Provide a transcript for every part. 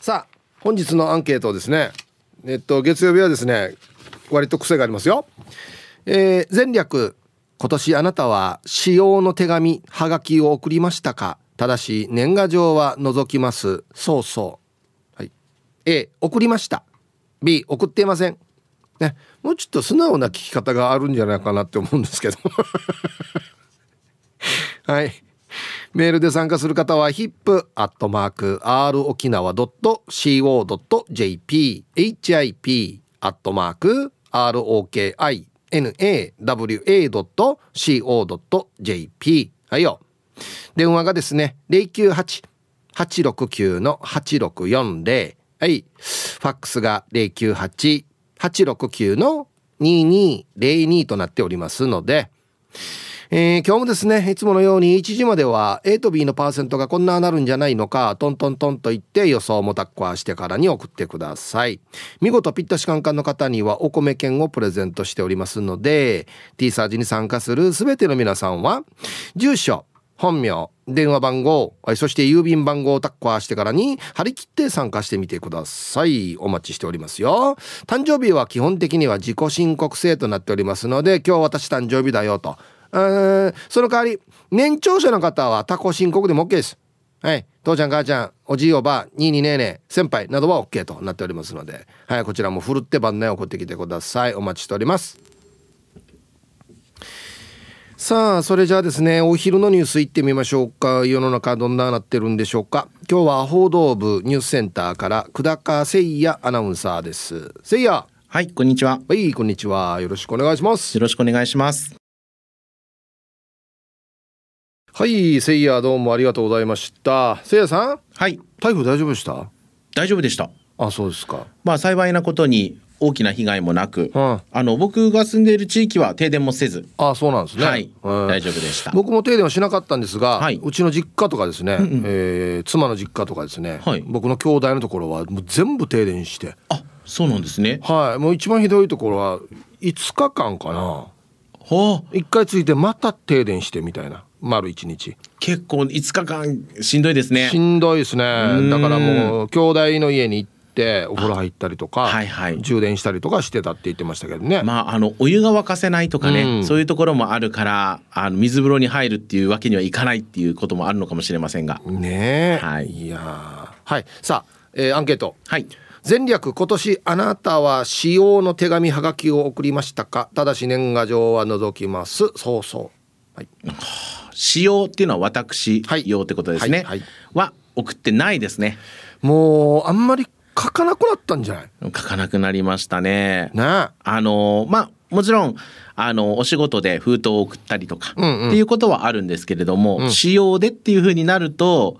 さあ本日のアンケートですねえっと月曜日はですね割と癖がありますよ。えー、前略今年あなたは使用の手紙はがきを送りましたか？ただし年賀状は除きます。そうそう。はい。A 送りました。B 送っていません。ね。もうちょっと素直な聞き方があるんじゃないかなって思うんですけど。はい。メールで参加する方は hip.r 沖縄 .co.jp hip アットマーク ROKINAWA.co.jp はいよ。電話がですね098-869-8640はい。ファックスが098-869-2202となっておりますのでえー、今日もですねいつものように1時までは A と B のパーセントがこんななるんじゃないのかトントントンと言って予想もタッコアしてからに送ってください。見事ピッタシカンカンの方にはお米券をプレゼントしておりますので T サージに参加する全ての皆さんは住所本名電話番号そして郵便番号をタッコアしてからに張り切って参加してみてください。お待ちしておりますよ。誕生日は基本的には自己申告制となっておりますので今日私誕生日だよとその代わり年長者の方は他己申告でも OK です。はい。父ちゃん母ちゃんおじいおばにいにねえねえ先輩などは OK となっておりますのではいこちらもふるって番内送ってきてください。お待ちしております。さあそれじゃあですねお昼のニュース行ってみましょうか。世の中どんななってるんでしょうか。今日は報道部ニュースセンターから久高誠也アナウンサーです。誠也。はいこんにちは。はいこんにちは。よろしくお願いします。よろしくお願いしますはいせいやどうもありがとうございました。せいやさんはい。台風大丈夫でした？大丈夫でした。あそうですか。まあ幸いなことに大きな被害もなく、うん、あの僕が住んでいる地域は停電もせず。あそうなんですね、はい、うん、大丈夫でした。僕も停電はしなかったんですが、はい、うちの実家とかですね、うんうん、えー、妻の実家とかですね、はい、僕の兄弟のところはもう全部停電して。あそうなんですね。はい。もう一番ひどいところは5日間かな。はあ。一回ついてまた停電してみたいな丸一日。結構5日間しんどいですね。しんどいですね。だからもう兄弟の家に行ってお風呂入ったりとか、はいはい、充電したりとかしてたって言ってましたけどね。まああのお湯が沸かせないとかね、うん、そういうところもあるからあの水風呂に入るっていうわけにはいかないっていうこともあるのかもしれませんが。ねえ、はい、いやはい。さあ、えー、アンケート。はい。前略今年あなたは使用の手紙はがきを送りましたか？ただし年賀状は除きます。そうそう。はい使用っていうのは私用ってことですね、はいは送ってないですね。もうあんまり書かなくなったんじゃない？書かなくなりましたね。ね。あのまあもちろんあのお仕事で封筒を送ったりとか、うんうん、っていうことはあるんですけれども、うん、使用でっていうふうになると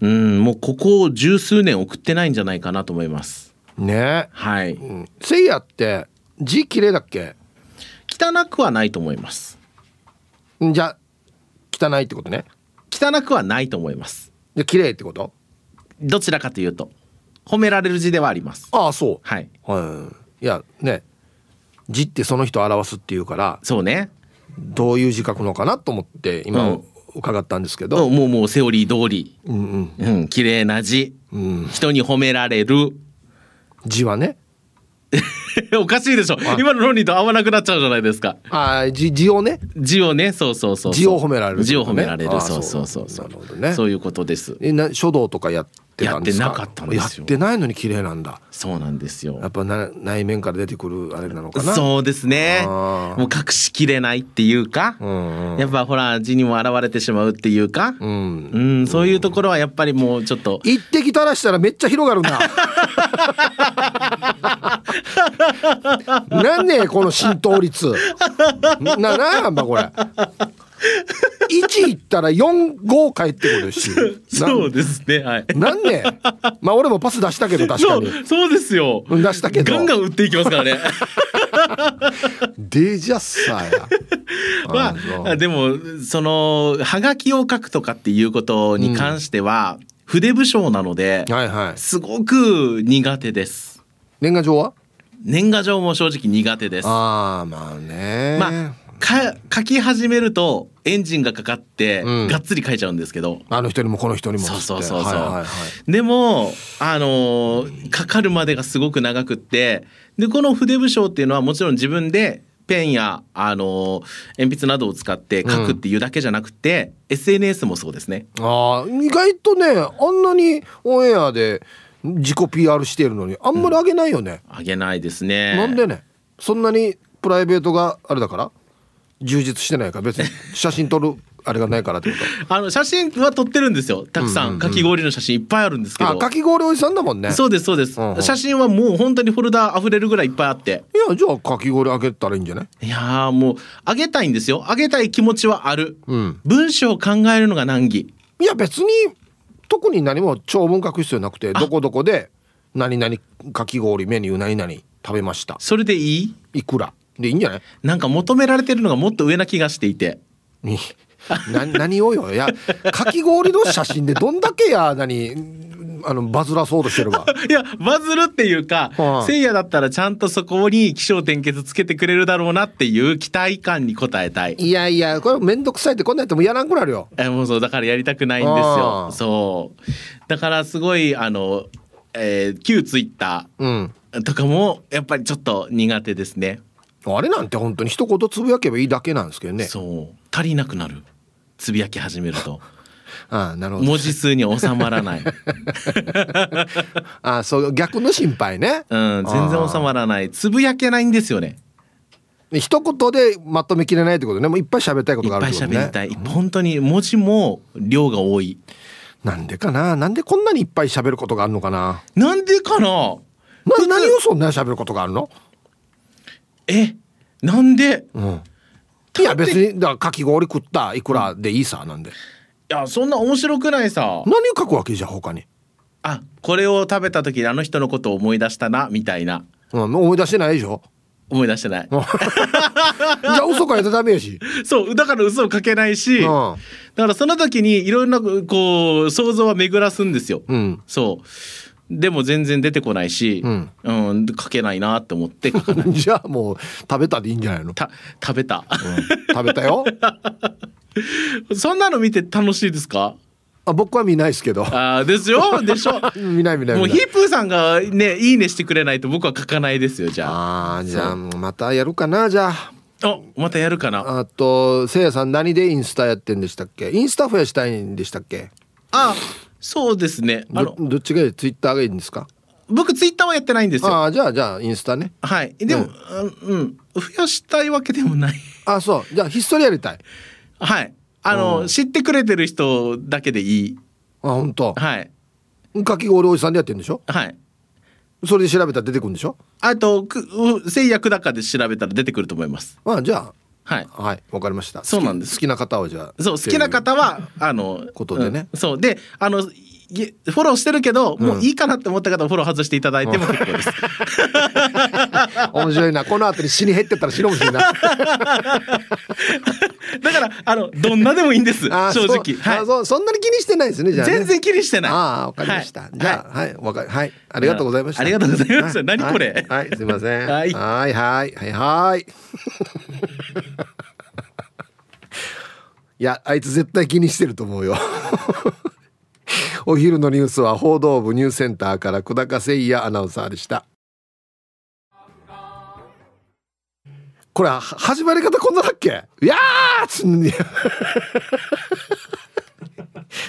うんもうここ十数年送ってないんじゃないかなと思います。ね。はい、うん、せいやって字綺麗だっけ？汚くはないと思います。じゃ汚いってことね。汚くはないと思います。で綺麗ってこと？どちらかというと褒められる字ではあります。ああそう。はい、はい、いやね。字ってその人を表すっていうからそうね。どういう字書くのかなと思って今伺ったんですけど、うん、もうもうセオリー通り、うんうん、うん、綺麗な字、うん、人に褒められる。字はね おかしいでしょ。今の論理と合わなくなっちゃうじゃないですか。ああ字をね。字をねそうそうそう字を褒められる、ね、字を褒められる。そうそうそうそう。なるほどね。そういうことです。えな書道とかやってやってなかったんですよ。やってないのに綺麗なんだ。そうなんですよ。やっぱな内面から出てくるあれなのかな。そうですね。もう隠しきれないっていうか、うんうん、やっぱほら字にも現れてしまうっていうか、うん、うん、そういうところはやっぱりもうちょっと。一滴垂らしたらめっちゃ広がるな。なんねこの浸透率。ななやんばこれ1いったら45返ってくるし。そうですね。はい。なんねまあ俺もパス出したけど 確かに。そうですよ。出したけど。ガンガン打っていきますからね。デジャッサーや。まあでもそのはがきを書くとかっていうことに関しては、うん、筆武将なので、はいはい、すごく苦手です。年賀状は？年賀状も正直苦手です。ああまあね。まあか書き始めるとエンジンがかかって、うん。がっつり書いちゃうんですけど。あの人にもこの人にもそうそうそうそう、はいはいはいでもあのーかかるまでがすごく長くってでこの筆部章っていうのはもちろん自分でペンや、あのー鉛筆などを使って書くっていうだけじゃなくて、SNS もそうですね。ああ意外とねあんなにオンエアで自己 PR してるのにあんまり上げないよね、あげないですね。なんでね？そんなにプライベートがあれだから？充実してないから別に写真撮るあれがないからってこ あの写真は撮ってるんですよ。たくさん,、うんうん。うんかき氷の写真いっぱいあるんですけど。かき氷おじさんだもんね。そうですそうです、うんうん。写真はもう本当にフォルダ溢れるぐらいいっぱいあって。いやじゃあかき氷あげたらいいんじゃないいやーもうあげたいんですよ。あげたい気持ちはある、うん。文章を考えるのが難儀。いや別に特に何も長文書く必要なくてどこどこで何々かき氷メニュー何々食べました。それでいい？いくら？でいいんじゃない？なんか求められてるのがもっと上な気がしていて。にな何をよ？いやかき氷の写真でどんだけや何あのバズらそうとしてるわ いやバズるっていうか、はいせいやだったらちゃんとそこに起承転結つけてくれるだろうなっていう期待感に応えたい。いやいやこれめんどくさいってこんなんやってもやらんくなるよ。えもうそうだからやりたくないんですあよーそう。だからすごいあの、えー旧ツイッタうん。ーとかもやっぱりちょっと苦手ですねあれなんて本当に一言つぶやけばいいだけなんですけどね。そう。足りなくなる。つぶやき始めると。ああなるほど。文字数に収まらない。ああそう逆の心配ね。うん全然収まらない。つぶやけないんですよね。一言でまとめきれないってことね。もういっぱい喋りたいことがあいっぱいるってことね。喋りたい、本当に文字も量が多い。なんでかな？なんでこんなにいっぱい喋ることがあるのかな？なんでかな？な何をそんなに喋ることがあるの？えなんで？うん。いや別にだからかき氷食ったいくらでいいさなんで。いやそんな面白くないさ。何を書くわけじゃん他に、あこれを食べた時にあの人のことを思い出したなみたいな。うん、思い出してないでしょ？思い出してない。じゃあ嘘書いたらダメやし、そうだから嘘をかけないし、うん。だからその時にいろんなこう想像は巡らすんですよ、うん、そうでも全然出てこないし、うん。うん書けないなって思って書かない。じゃあもう食べたでいいんじゃないの、た食べた。うん。食べたよ。そんなの見て楽しいですか？あ僕は見ないですけど。あーですよ。でしょ？見ない見ないもうヒープーさんがねいいねしてくれないと僕は書かないですよじゃあ。あーじゃあまたやるかなじゃあ。あまたやるかな？あとせいやさん何でインスタやってんでしたっけ？インスタ増やしたいんでしたっけ？あそうですね。あのどどっちがいいツイッターがいいんですか？僕ツイッターはやってないんですよ。ああじゃあじゃあインスタね。はい。でも、うん、増やしたいわけでもない。あそう。じゃあひっそりやりたい。はい。あの、うん。知ってくれてる人だけでいい。あ本当。はい。かき氷おじさんでやってんでしょ？はい。それで調べたら出てくるんでしょ？あとくう製薬高で調べたら出てくると思います。あじゃはい。あはいわかりました。そうなんです。好きな方はじゃあ。そう好きな方はあのことでね。うん。そう。であのいフォローしてるけど、もういいかなって思った方はフォロー外していただいても結構です。面白いな。この後に死に減ってったら死ぬかもしれない だからあのどんなでもいいんです。あ正直。はい。あそう。そんなに気にしてないですねじゃあね。全然気にしてない。ああわかりました、はい。じゃあはい。わ、かりはい。ありがとうございました。ありがとうございますは何これ？はい、はい。すいません。はい。はいはい。はいはい。いやあいつ絶対気にしてると思うよ お昼のニュースは報道部ニュースセンターから久高誠也アナウンサーでした。これ始まり方こんなだっけ？いやーつん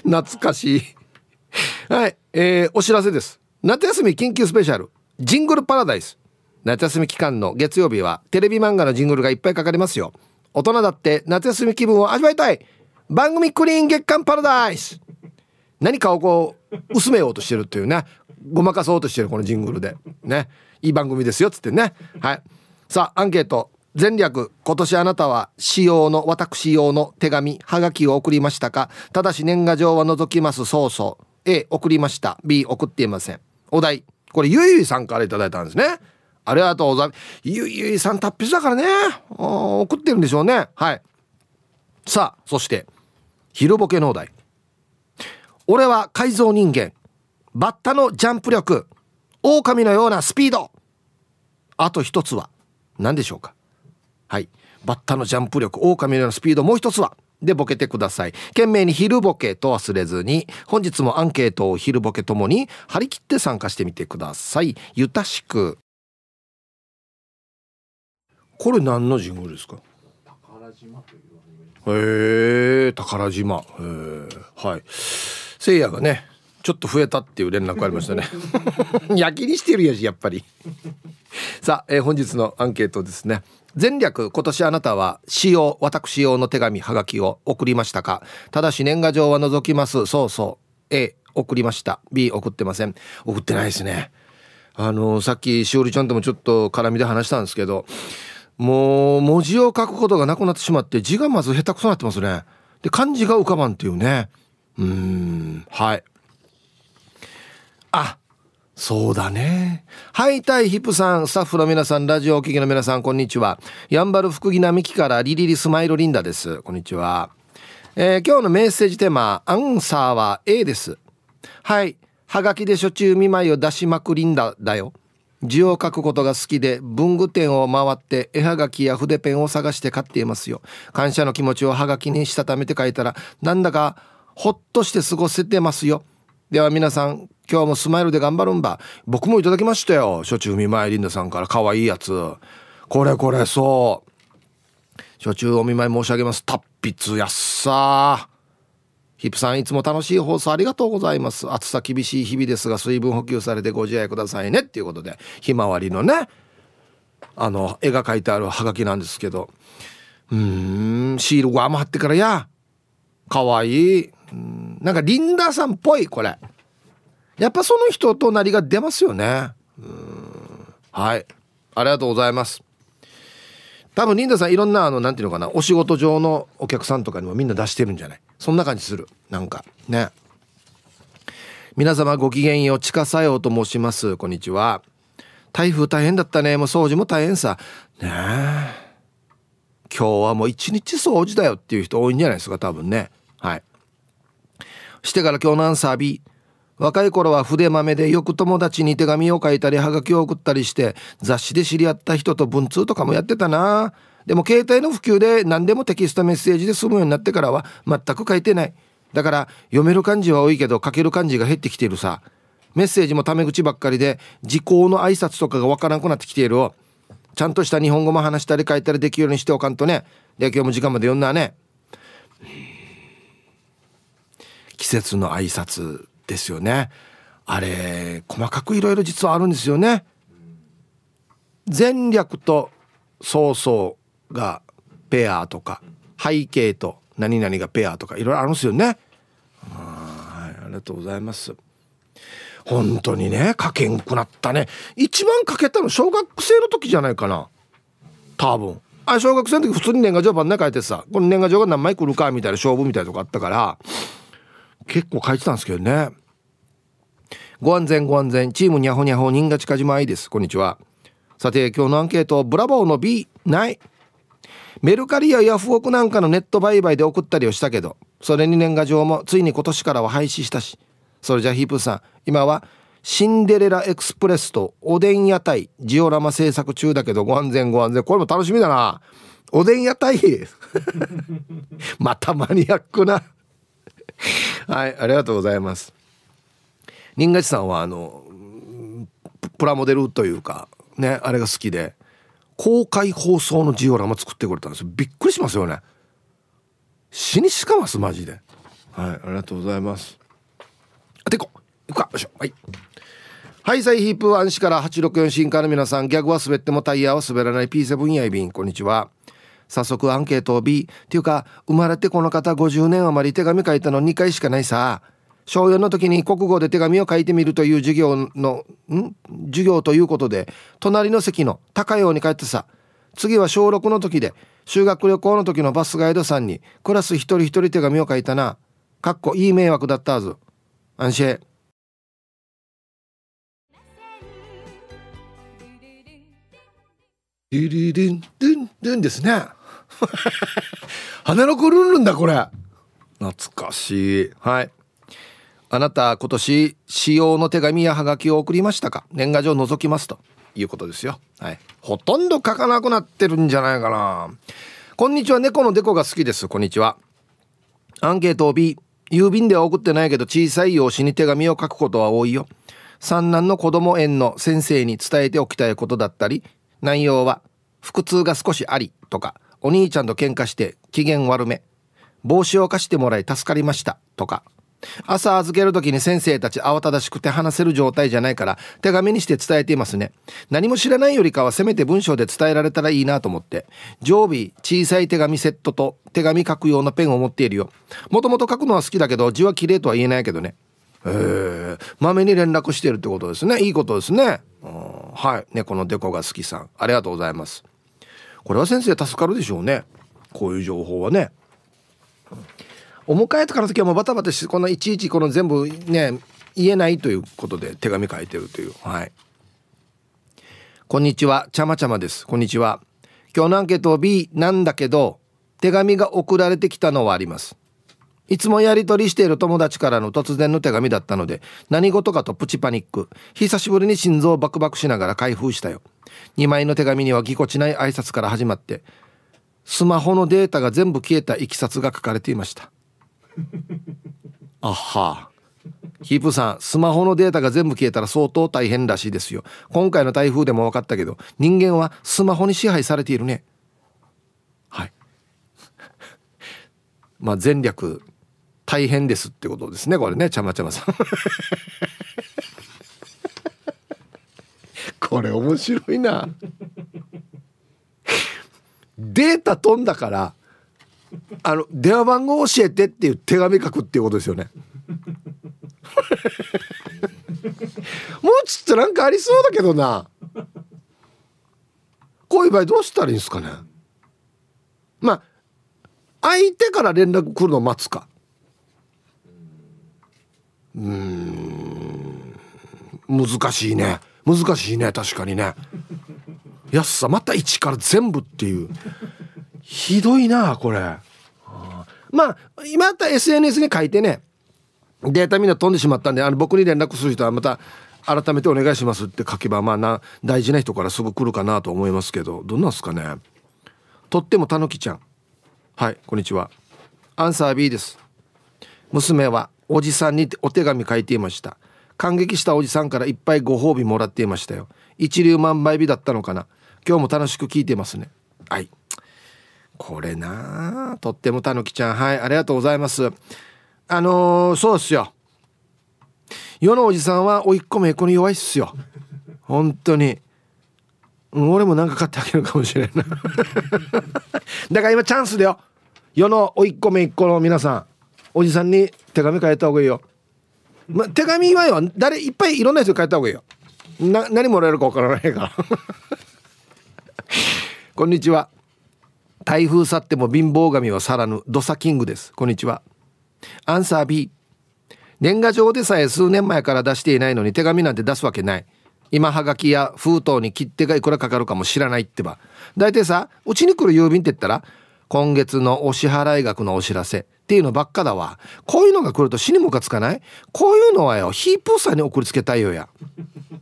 懐かしい。はい、えーお知らせです。夏休み緊急スペシャル。ジングルパラダイス。夏休み期間の月曜日はテレビ漫画のジングルがいっぱいかかりますよ。大人だって夏休み気分を味わいたい。番組クリーン月間パラダイス。何かをこう薄めようとしてるっていうね。ごまかそうとしてるこのジングルで。ね。いい番組ですよっつってね。はい。さあアンケート。前略今年あなたは使用の私用の手紙はがきを送りましたか？ただし年賀状は除きます。そうそう。A 送りました。B 送っていません。お題。これゆいゆいさんからいいたんですね。ありがとうございます。ゆいゆいさん達筆だからね。送ってるんでしょうね。はい。さあそして昼ボケのお題。俺は改造人間。バッタのジャンプ力。狼のようなスピード。あと一つは何でしょうか。はい。バッタのジャンプ力。狼のようなスピード。もう一つはでボケてください。懸命に昼ボケと忘れずに本日もアンケートを昼ボケともに張り切って参加してみてください。ゆたしく。これ何のジングルですか？へえ宝島。えはい。せいやがねちょっと増えたっていう連絡ありましたね。焼きにしてるやしやっぱり。さあ、えー、本日のアンケートですね。前略今年あなたは使用私用の手紙はがきを送りましたか？ただし年賀状は除きます。そうそう。A 送りました。B 送ってません。送ってないですね。あのさっきしおりちゃんともちょっと絡みで話したんですけどもう文字を書くことがなくなってしまって字がまず下手くそになってますねで漢字が浮かばんっていうねうんはいあそうだね。はい、タイヒップさん、スタッフの皆さん、ラジオお聞きの皆さん、こんにちは。やんばる福木並木からリリリスマイルリンダです。こんにちは。えー、今日のメッセージテーマ、アンサーは A です。はい、はがきで初中見舞いを出しまくりんだ、だよ。字を書くことが好きで文具店を回って絵はがきや筆ペンを探して買っていますよ。感謝の気持ちをはがきにしたためて書いたらなんだかほっとして過ごせてますよ。では皆さん今日もスマイルで頑張るんば。僕もいただきましたよ。初中見舞いリンダさんから可愛いやつ。これこれそう。初中お見舞い申し上げます。達筆やっさー。ヒップさんいつも楽しい放送ありがとうございます。暑さ厳しい日々ですが水分補給されてご自愛くださいね。っていうことでひまわりのねあの絵が描いてあるハガキなんですけど。うーんシールゴアも貼ってからや。かわいい。なんかリンダさんっぽいこれ。やっぱその人となりが出ますよね。うんはい。ありがとうございます。多分リンダさんいろんなあのなんていうのかなお仕事上のお客さんとかにもみんな出してるんじゃない？そんな感じする。なんか。ね。皆様ごきげんよう地下作用と申します。こんにちは。台風大変だったね。もう掃除も大変さ。ね。え今日はもう一日掃除だよっていう人多いんじゃないですか多分ね。はい。してから今日のアンサー B 若い頃は筆豆でよく友達に手紙を書いたりハガキを送ったりして雑誌で知り合った人と文通とかもやってたな。でも携帯の普及で何でもテキストメッセージで済むようになってからは全く書いてない。だから読める漢字は多いけど書ける漢字が減ってきているさ。メッセージもタメ口ばっかりで時効の挨拶とかがわからなくなってきている。をちゃんとした日本語も話したり書いたりできるようにしておかんとね。で今日も時間まで読んだね。季節の挨拶。ですよね。あれ細かくいろいろ実はあるんですよね。前略と早々がペアとか背景と何々がペアとかいろいろあるんですよね。はいありがとうございます。本当にね書けんくなったね。一番書けたの小学生の時じゃないかな。多分。あ小学生の時普通に年賀状番ね書いてさこの年賀状が何枚来るかみたいな勝負みたいなとこあったから結構書いてたんですけどね。ご安全ご安全。チームにゃほにゃほ人が近島愛です。こんにちは。さて今日のアンケートブラボーの B ない。メルカリやヤフオクなんかのネット売買で送ったりをしたけどそれに年賀状もついに今年からは廃止したし。それじゃヒープさん今はシンデレラエクスプレスとおでん屋台ジオラマ制作中だけどご安全ご安全。これも楽しみだな。おでん屋台。またマニアックな。はいありがとうございます。新勝さんはあのプラモデルというかねあれが好きで公開放送のジオラマ作ってくれたんですよ。びっくりしますよね。死にしかますマジで。はいありがとうございます。あてこ行くか。よいしょ。はい。はいサイヒープアンシから864進化の皆さんギャグは滑ってもタイヤは滑らない。P7 やいびんこんにちは。早速アンケートを B っていうか生まれてこの方50年余り手紙書いたの2回しかないさ。小4の時に国語で手紙を書いてみるという授業のん？授業ということで隣の席の高陽に帰ってさ次は小6の時で修学旅行の時のバスガイドさんにクラス一人一人手紙を書いたな。かっこいい迷惑だったはず。安心。ルルルンルンルンですね。花の子ルンルンだこれ。懐かしい。はいあなた今年使用の手紙やハガキを送りましたか？年賀状覗きますと。いうことですよ。はい。ほとんど書かなくなってるんじゃないかな。こんにちは。猫のデコが好きです。こんにちは。アンケートを B 郵便では送ってないけど小さい用紙に手紙を書くことは多いよ。三男の子供園の先生に伝えておきたいことだったり内容は腹痛が少しありとかお兄ちゃんと喧嘩して機嫌悪め帽子を貸してもらい助かりましたとか。朝預ける時に先生たち慌ただしくて話せる状態じゃないから手紙にして伝えていますね。何も知らないよりかはせめて文章で伝えられたらいいなと思って常備小さい手紙セットと手紙書く用のペンを持っているよ。もともと書くのは好きだけど字は綺麗とは言えないけどね。へえまめに連絡してるってことですね。いいことですね。はい。猫のデコが好きさん。ありがとうございます。これは先生助かるでしょうね。こういう情報はね。お迎えとかの時はもうバタバタしてこのいちいちこの全部ね言えないということで手紙書いてるという。はい。こんにちは。ちゃまちゃまです。こんにちは。今日のアンケート B なんだけど手紙が送られてきたのはあります。いつもやり取りしている友達からの突然の手紙だったので何事かとプチパニック。久しぶりに心臓バクバクしながら開封したよ。2枚の手紙にはぎこちない挨拶から始まってスマホのデータが全部消えたいきさつが書かれていました。あは。ヒープさんスマホのデータが全部消えたら相当大変らしいですよ。今回の台風でも分かったけど人間はスマホに支配されているね。はい。まあ前略大変ですってことですねこれねちゃまちゃまさん。これ面白いな。データ飛んだからあの電話番号教えてっていう手紙書くっていうことですよね。もうちょっとなんかありそうだけどな。こういう場合どうしたらいいんですかね。まあ相手から連絡来るのを待つか。うん。難しいね。難しいね。確かにね。安さまた一から全部っていう。ひどいなこれ。まあ今あった SNS に書いてねデータみんな飛んでしまったんであの僕に連絡する人はまた改めてお願いしますって書けばまあな大事な人からすぐ来るかなと思いますけどどんなんすかね。とってもたぬきちゃん。はいこんにちは。アンサー B です。娘はおじさんにお手紙書いていました。感激したおじさんからいっぱいご褒美もらっていましたよ。一粒万倍日だったのかな。今日も楽しく聞いてますね。はい。これなとってもたぬきちゃん。はいありがとうございます。あのー、そうっすよ。世のおじさんは甥っ子めいっ子に弱いっすよ。本当に。俺もなんか買ってあげるかもしれんな。だから今チャンスだよ。世の甥っ子めいっ子の皆さん。おじさんに手紙書いた方がいいよ、ま、手紙はよ誰いっぱいいろんな人書いた方がいいよ。な何もらえるかわからないから。こんにちは。台風去っても貧乏神は去らぬ。ドサキングです。こんにちは。アンサー B 年賀状でさえ数年前から出していないのに手紙なんて出すわけない。今はがきや封筒に切手がいくらかかるかも知らないってば。大体さうちに来る郵便って言ったら今月のお支払い額のお知らせ。っていうのばっかだわ。こういうのが来ると死にムカつかない。こういうのはよヒープーさんに送りつけたいよや、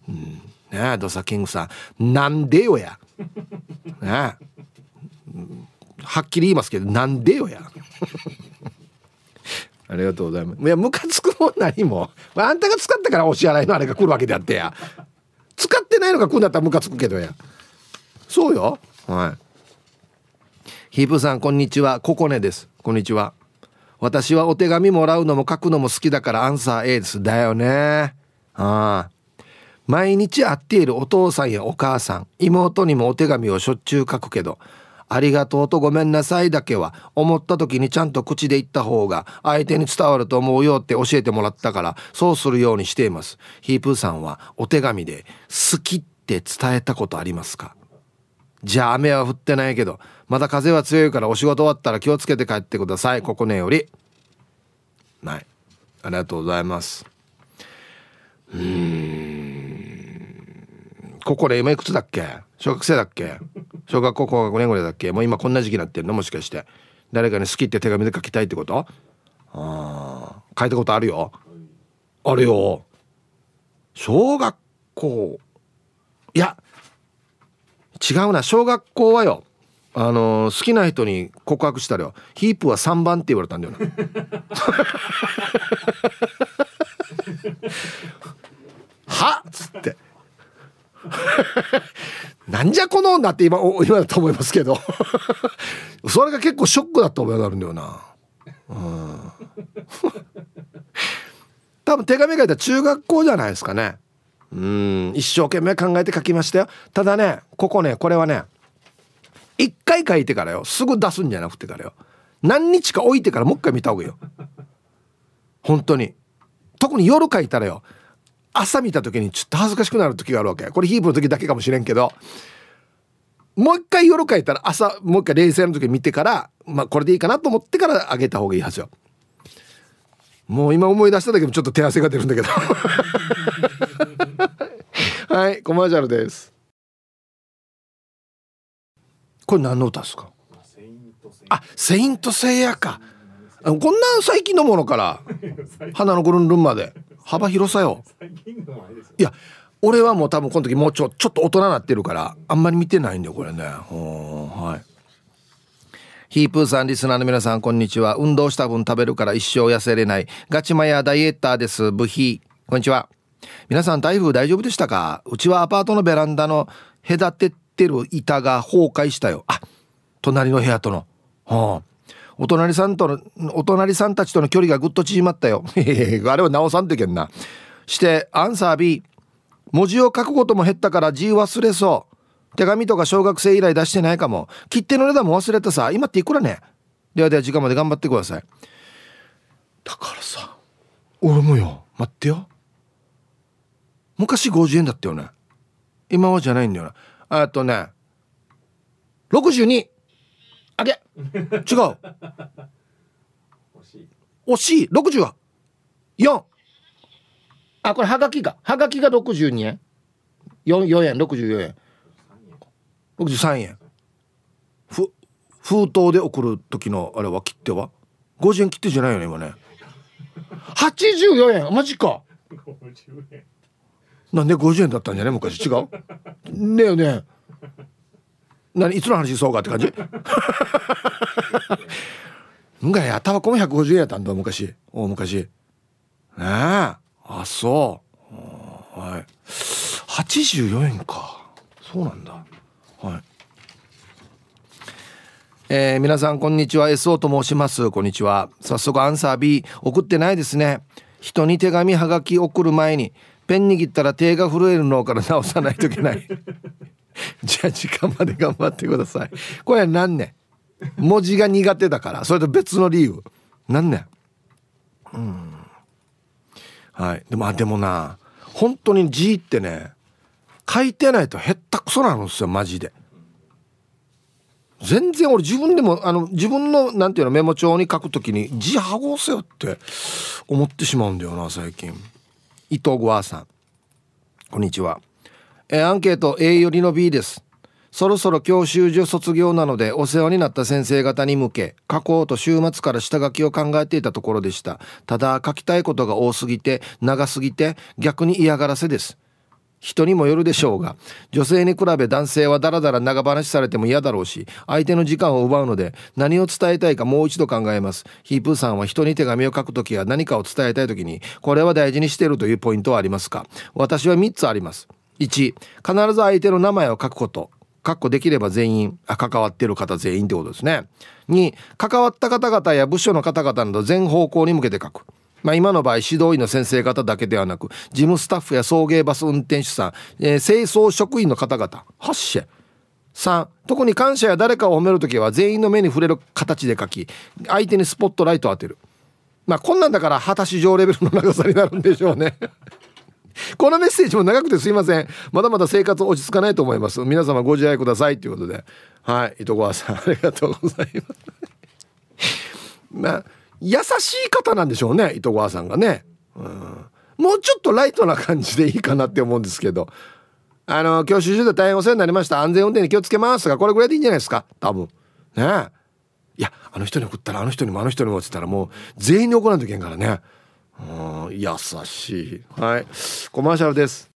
うん、ねえドサキングさん。なんでよや。ねえ、はっきり言いますけどなんでよや。ありがとうございます。いやムカつくも何も。あんたが使ったからお支払いのあれが来るわけであってや。使ってないのが来るんだったらムカつくけどや。そうよ。はい。ヒープさんこんにちは。ココネです。こんにちは。私はお手紙もらうのも書くのも好きだからアンサー A です。だよね。ああ。毎日会っているお父さんやお母さん妹にもお手紙をしょっちゅう書くけどありがとうとごめんなさいだけは思った時にちゃんと口で言った方が相手に伝わると思うよって教えてもらったからそうするようにしています。ヒープーさんはお手紙で好きって伝えたことありますか？じゃあ雨は降ってないけどまだ風は強いからお仕事終わったら気をつけて帰ってください。ここねより。はい。ありがとうございます。うん。ここで今いくつだっけ？小学生だっけ？小学校高学年ぐらいだっけ？もう今こんな時期になってるの？もしかして。誰かに好きって手紙で書きたいってこと？ああ書いたことあるよ。あれよ。小学校。いや違うな。小学校はよあのー、好きな人に告白したらよ。ヒープは3番って言われたんだよな。はっつってなんじゃこの女って今 今だと思いますけど。それが結構ショックだった覚えがあるんだよな。うん。多分手紙書いた中学校じゃないですかね。うん。一生懸命考えて書きましたよ。ただねここねこれはね一回書いてからよ。すぐ出すんじゃなくてからよ。何日か置いてからもう一回見た方がいいよ。本当に。特に夜書いたらよ。朝見た時にちょっと恥ずかしくなる時があるわけ。これヒープの時だけかもしれんけど。もう一回夜書いたら朝もう一回冷静な時見てからまあこれでいいかなと思ってからあげた方がいいはずよ。もう今思い出しただけでもちょっと手汗が出るんだけど。はいコマーシャルです。これ何の歌ですか？あセイントセイヤか。こんな最近のものから。花のぐるんるんまで幅広さよ。いや俺はもう多分この時もうちょちょっと大人になってるからあんまり見てないんだよこれね。はい。ヒープーさんリスナーの皆さんこんにちは。運動した分食べるから一生痩せれない。ガチマヤダイエッターです。ブヒこんにちは。皆さん台風大丈夫でしたか？うちはアパートのベランダの隔ててる板が崩壊したよ。あ隣の部屋との。はあお隣さんとのお隣さんたちとの距離がぐっと縮まったよ。あれは直さんといけんな。してアンサー B 文字を書くことも減ったから字忘れそう。手紙とか小学生以来出してないかも。切手の値段も忘れたさ。今っていくらね？ではでは時間まで頑張ってください。だからさ俺もよ。待ってよ。昔50円だったよね。今はじゃないんだよな。あとね。62あげ。違う。惜しい。60は4あこれはがきが。はがきが62円。4, 4円64円。63円。ふ封筒で送る時のあれは切手は？50円切手じゃないよね今ね。84円。マジか。なんで50円だったんじゃね昔。違う。ねえね何いつの話そうかって感じ？んがやたばこも150円やったんだ昔。大昔。ねえ。あそう。はい。84円か。そうなんだ。はい。えー、皆さんこんにちは。SO と申します。こんにちは。早速アンサー B 送ってないですね。人に手紙はがき送る前にペン握ったら手が震えるのから直さないといけない。じゃあ時間まで頑張ってください。これ何年？文字が苦手だから。それと別の理由。何年？うん。はい。でもあでもな本当に字ってね書いてないとへったくそなんですよマジで。全然俺自分でもあの自分のなんていうのメモ帳に書くときに字剥ごせよって思ってしまうんだよな最近。伊藤ごあさん。こんにちは。えアンケート A よりの B です。そろそろ教習所卒業なのでお世話になった先生方に向け書こうと週末から下書きを考えていたところでした。ただ書きたいことが多すぎて長すぎて逆に嫌がらせです。人にもよるでしょうが女性に比べ男性はダラダラ長話されても嫌だろうし相手の時間を奪うので何を伝えたいかもう一度考えます。ヒープーさんは人に手紙を書くときや何かを伝えたいときにこれは大事にしているというポイントはありますか？私は3つあります。1必ず相手の名前を書くこと。かっこできれば全員あ関わってる方全員ってことですね。2関わった方々や部署の方々など全方向に向けて書く。まあ、今の場合指導員の先生方だけではなく事務スタッフや送迎バス運転手さん、えー、清掃職員の方々。発射3特に感謝や誰かを褒める時は全員の目に触れる形で書き相手にスポットライトを当てる。まあこんなんだから果たし状レベルの長さになるんでしょうね。このメッセージも長くてすいません。まだまだ生活落ち着かないと思います。皆様ご自愛くださいということで。はい糸川さんありがとうございます。まあ優しい方なんでしょうね糸川さんがね、うん、もうちょっとライトな感じでいいかなって思うんですけど。あの教習所で大変お世話になりました。安全運転に気をつけますがこれぐらいでいいんじゃないですか？多分。ねいやあの人に送ったらあの人にもあの人にもって言ったらもう全員に怒らんといけんからね。うん優しい。はい。コマーシャルです。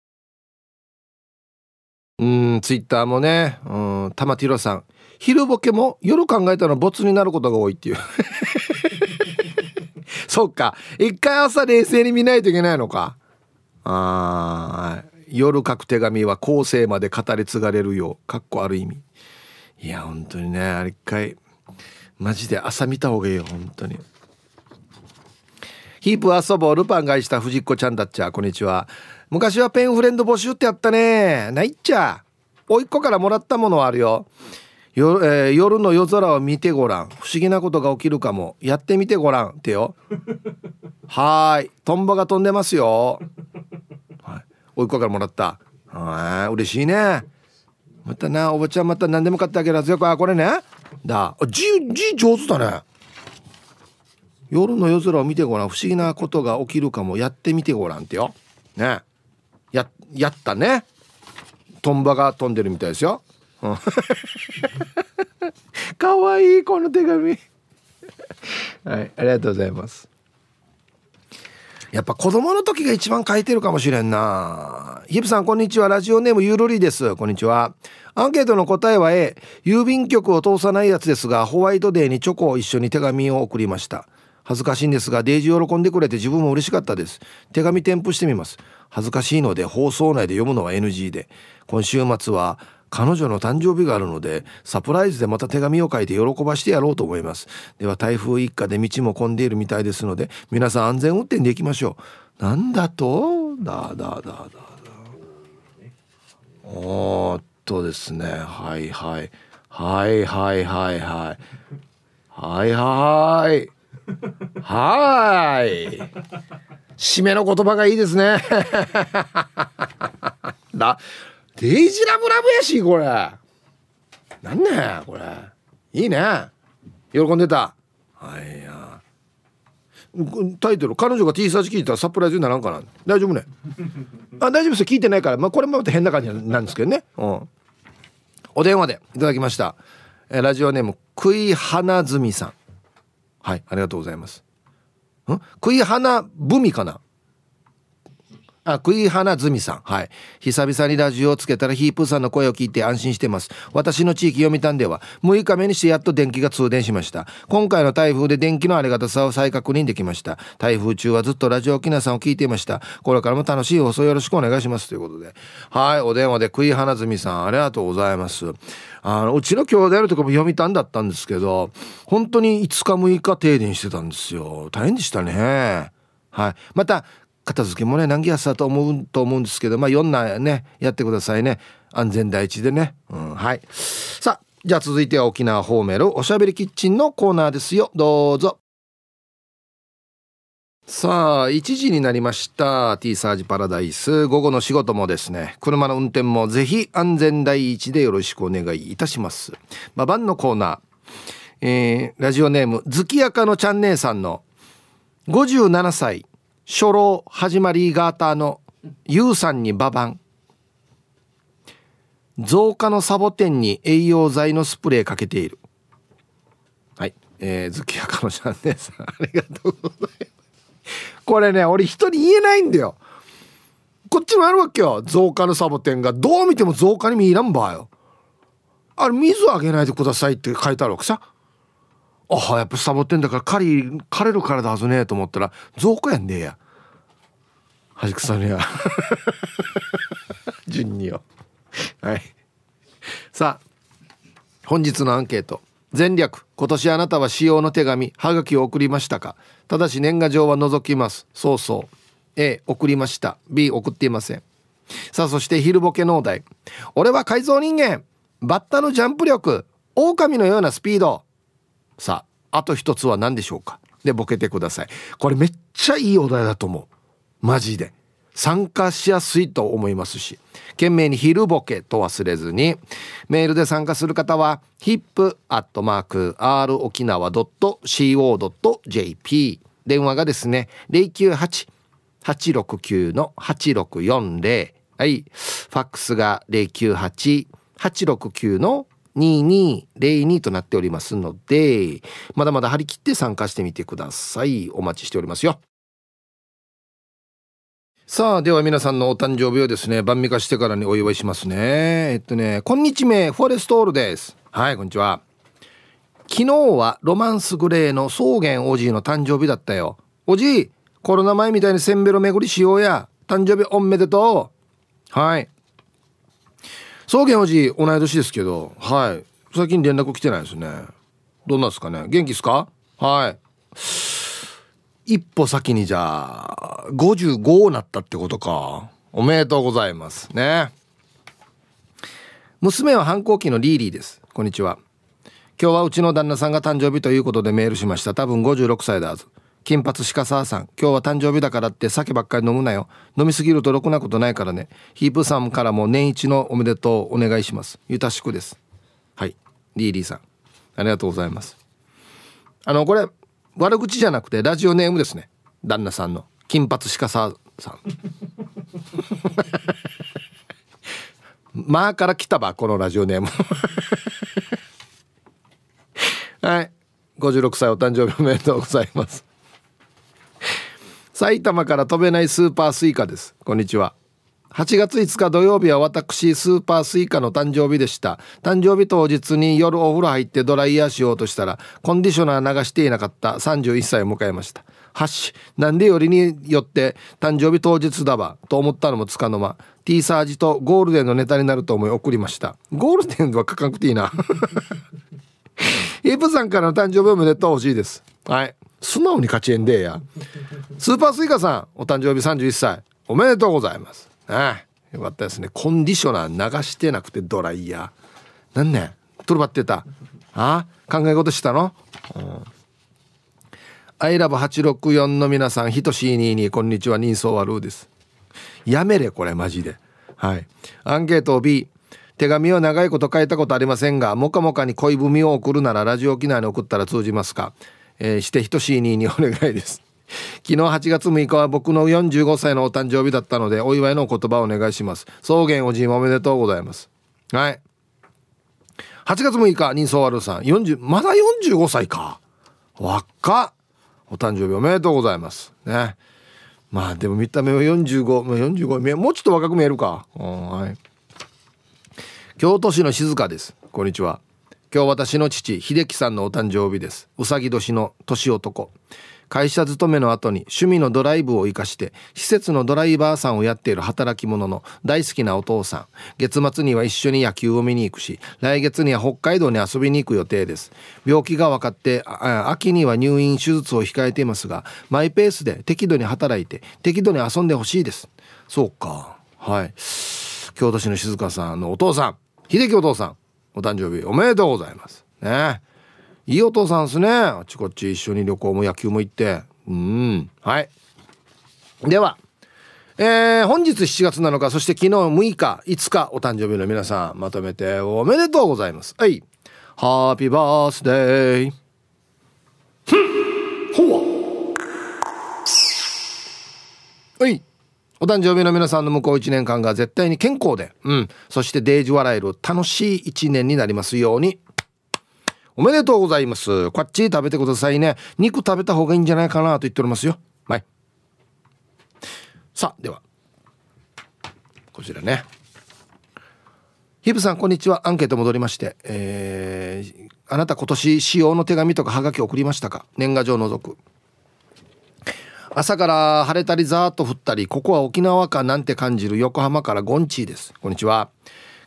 うんツイッターもね。うん玉ティロさん。昼ボケも夜考えたらボツになることが多いっていう。そっか。一回朝冷静に見ないといけないのか。あ夜書く手紙は後世まで語り継がれるよう。かっこある意味。いや本当にねあれ一回マジで朝見た方がいいよ本当に。ヒープ遊ぼうルパンがいした藤子ちゃんだっちゃ。こんにちは。昔はペンフレンド募集ってやったね。ないっちゃ。おいっ子からもらったものはあるよ。よ、えー、夜の夜空を見てごらん。不思議なことが起きるかも。やってみてごらんってよ。はい。トンボが飛んでますよ。はい。おいっ子からもらった。はい。嬉しいね。またなおばちゃんまた何でも買ってあげるはずよ。あこれね。だ。字字上手だね。夜の夜空を見てごらん不思議なことが起きるかもやってみてごらんってよねややったねトンボが飛んでるみたいですよ、かわいいこの手紙はいありがとうございますやっぱ子供の時が一番書いてるかもしれんな。ヒプさん、こんにちは。ラジオネームゆるりです。こんにちは。アンケートの答えは A。郵便局を通さないやつですが、ホワイトデーにチョコを一緒に手紙を送りました。恥ずかしいんですが、デイジー喜んでくれて自分も嬉しかったです。手紙添付してみます。恥ずかしいので放送内で読むのは NG で。今週末は彼女の誕生日があるのでサプライズでまた手紙を書いて喜ばしてやろうと思います。では台風一過で道も混んでいるみたいですので皆さん安全運転で行きましょう。なんだと？だだだだ。だおっとですね。はい。はいはいはいはい。はいはいはい。はい。締めの言葉がいいですね。だデイジラブラブやしこれ。なんねこれ。いいね。喜んでた。はいや。タイトル彼女が T サーチ聞いたらサプライズにならんかな。大丈夫ね。あ大丈夫です聞いてないから。まあこれもまた変な感じなんですけどね。うん。お電話でいただきました。えラジオネーム食い花摘さん。はいありがとうございますん？食い花ぶみかな？あ、食い花ずみさん。はい。久々にラジオをつけたらヒープーさんの声を聞いて安心してます。私の地域読谷では6日目にしてやっと電気が通電しました。今回の台風で電気のありがたさを再確認できました。台風中はずっとラジオきなさんを聞いていました。これからも楽しい放送よろしくお願いします。ということで。はい。お電話で食い花ずみさん、ありがとうございます。あの、うちの兄弟のとこも読みたんだったんですけど、本当に5日6日停電してたんですよ。大変でしたね。はい。また、片付けもね難儀やさと思うと思うんですけどまあ4なねやってくださいね安全第一でね、うん、はいさあじゃあ続いては沖縄方面のおしゃべりキッチンのコーナーですよどうぞさあ1時になりました。T サージパラダイス。午後の仕事もですね。車の運転もぜひ安全第一でよろしくお願いいたします。まあ、晩のコーナー、えー、ラジオネーム月やかのちゃん姉さんの57歳初老始まりガーターのユウさんにババン。増加のサボテンに栄養剤のスプレーかけている。はい。えー、月やかのちゃんねさんありがとうございます。これね俺人に言えないんだよ。こっちもあるわけよ。増加のサボテンが。どう見ても増加に見えらんばよ。あれ水をあげないでくださいって書いてあるわけさ。あやっぱサボテンだから狩り枯れるからだはずねえと思ったら増加やんねえや。はじくさんや。順によ。はい。さあ本日のアンケート。前略今年あなたは使用の手紙はがきを送りましたかただし年賀状は除きます。そうそう。A 送りました。B 送っていません。さあそして昼ボケ農大俺は改造人間バッタのジャンプ力。狼のようなスピードさああと一つは何でしょうか？でボケてください。これめっちゃいいお題だと思う。マジで。参加しやすいと思いますし懸命に昼ボケと忘れずにメールで参加する方は hip.r 沖縄 .co.jp 電話がですね098-869の8640はいファックスが098-869の2202となっておりますので、まだまだ張り切って参加してみてください。お待ちしておりますよ。さあ、では皆さんのお誕生日をですね、晩味化してからにお祝いしますね。えっとね、こんにちめ、フォレストールです。はい、こんにちは。昨日はロマンスグレーの草原おじいの誕生日だったよ。おじい、コロナ前みたいにせんべろ巡りしようや。誕生日おめでとう。はい。草原おじい、同い年ですけど、はい。最近連絡来てないですね。どんなんですかね？元気っすか？はい。一歩先にじゃあ55なったってことか。おめでとうございますね。娘は反抗期のリーリーです。こんにちは。今日はうちの旦那さんが誕生日ということでメールしました。多分56歳だはず金髪鹿沢さん。今日は誕生日だからって酒ばっかり飲むなよ。飲みすぎるとろくなことないからね。ヒープさんからも年一のおめでとうお願いします。ゆたしくです。はい。リーリーさん。ありがとうございます。あのこれ悪口じゃなくてラジオネームですね。旦那さんの。金髪鹿さん。まあから来たばこのラジオネーム。はい。56歳お誕生日おめでとうございます。埼玉から飛べないスーパースイカです。こんにちは。8月5日土曜日は私スーパースイカの誕生日でした。誕生日当日に夜お風呂入ってドライヤーしようとしたらコンディショナー流していなかった31歳を迎えました。はしなんでよりによって誕生日当日だわと思ったのもつかの間 T サージとゴールデンのネタになると思い送りました。ゴールデンは書かなくていいな。イープさんからの誕生日おめでとう欲しいです。はい。素直に勝ちえんでや。スーパースイカさんお誕生日31歳おめでとうございます。ああ。よかったですね。コンディショナー流してなくてドライヤー。なんねトルバってた。ああ。考え事したの、うん、アイラブ864の皆さんひとしいににこんにちは人相悪うです。やめれこれマジで。はい。アンケート B 手紙は長いこと書いたことありませんがもかもかに恋文を送るならラジオ機内に送ったら通じますか、えー、してひとしいににお願いです。昨日8月6日は僕の45歳のお誕生日だったのでお祝いの言葉をお願いします。草原おじいもおめでとうございます。はい。8月6日人相悪さん。40まだ45歳か。若っ。お誕生日おめでとうございます。ね。まあでも見た目は45もう45もうちょっと若く見えるか、はい。京都市の静香です。こんにちは。今日私の父秀樹さんのお誕生日です。うさぎ年の年男。会社勤めの後に趣味のドライブを生かして施設のドライバーさんをやっている働き者の大好きなお父さん。月末には一緒に野球を見に行くし来月には北海道に遊びに行く予定です。病気が分かって秋には入院手術を控えていますがマイペースで適度に働いて適度に遊んでほしいです。そうか。はい。京都市の静香さんのお父さん。秀樹お父さん。お誕生日おめでとうございます。ね。いいお父さんですね。あっちこっち一緒に旅行も野球も行って。うん。はい。ではえー、本日7月7日そして昨日6日5日お誕生日の皆さんまとめておめでとうございます。はい。ハッピーバースデーほはい。お誕生日の皆さんの向こう1年間が絶対に健康で、うん、そしてデージ笑える楽しい1年になりますように。おめでとうございます。こっち食べてくださいね。肉食べた方がいいんじゃないかなと言っておりますよ。はい。さあ、では。こちらね。ヒブさん、こんにちは。アンケート戻りまして。えー、あなた今年使用の手紙とかハガキ送りましたか？年賀状除く。朝から晴れたりざーっと降ったり、ここは沖縄かなんて感じる横浜からゴンチーです。こんにちは。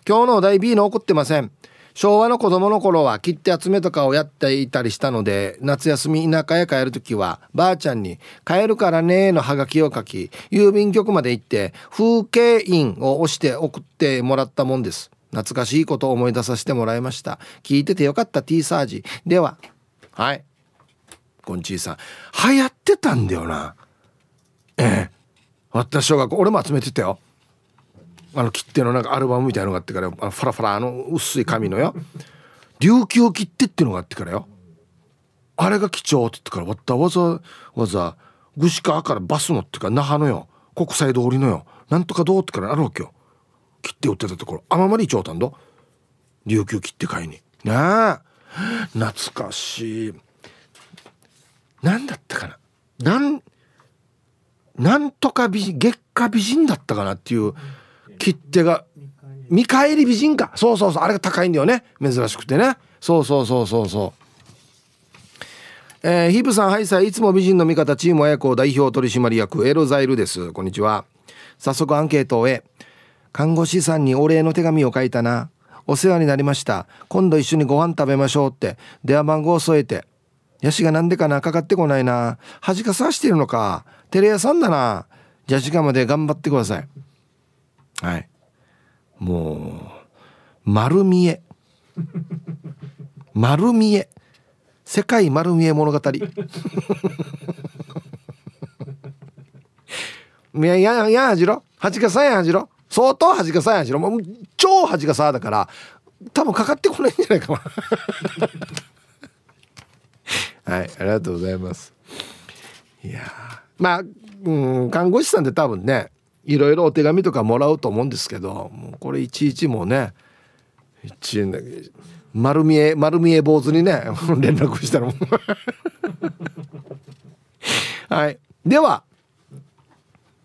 今日のお題 B の送ってません。昭和の子供の頃は切手集めとかをやっていたりしたので夏休み田舎へ帰る時はばあちゃんに「帰るからね」のハガキを書き郵便局まで行って風景印を押して送ってもらったもんです。懐かしいことを思い出させてもらいました。聞いててよかった T サージ。でははい。ゴンチーさん。流行ってたんだよな。ええ。私小学校俺も集めてたよ。あの切手のなんかアルバムみたいのがあってからあのフラフラあの薄い紙のよ。琉球切手っていうのがあってからよ。あれが貴重って言ってからわったわざわざ串川からバス乗ってから那覇のよ。国際通りのよ。なんとかどうってからあるわけよ。切手売ってたところ。あまりちょうたんど。琉球切手買いに。ねえ。懐かしい。何だったかな。なんなんとか美人月下美人だったかなっていう切手が見返り美人か。そうそうそう。あれが高いんだよね。珍しくてね。そうそうそうそうそう。えー、ヒブさんはいさい。いつも美人の味方チーム親子代表取締役エロザイルです。こんにちは。早速アンケートをへ。看護師さんにお礼の手紙を書いたな。お世話になりました。今度一緒にご飯食べましょうって。電話番号を添えて。ヤシがなんでかな？かかってこないな。恥かさしてるのか。テレ屋さんだな。じゃあ時間まで頑張ってください。はい。もう丸見え。丸見え。世界丸見え物語。いやいややはじろ恥かさやはじろ相当恥かさやはじろもう超恥かさだから多分かかってこないんじゃないかな。はいありがとうございます。いやまあうん看護師さんって多分ねいろいろお手紙とかもらうと思うんですけどもうこれいちいちもうね丸見え丸見え坊主にね 連絡したらもう。はい。では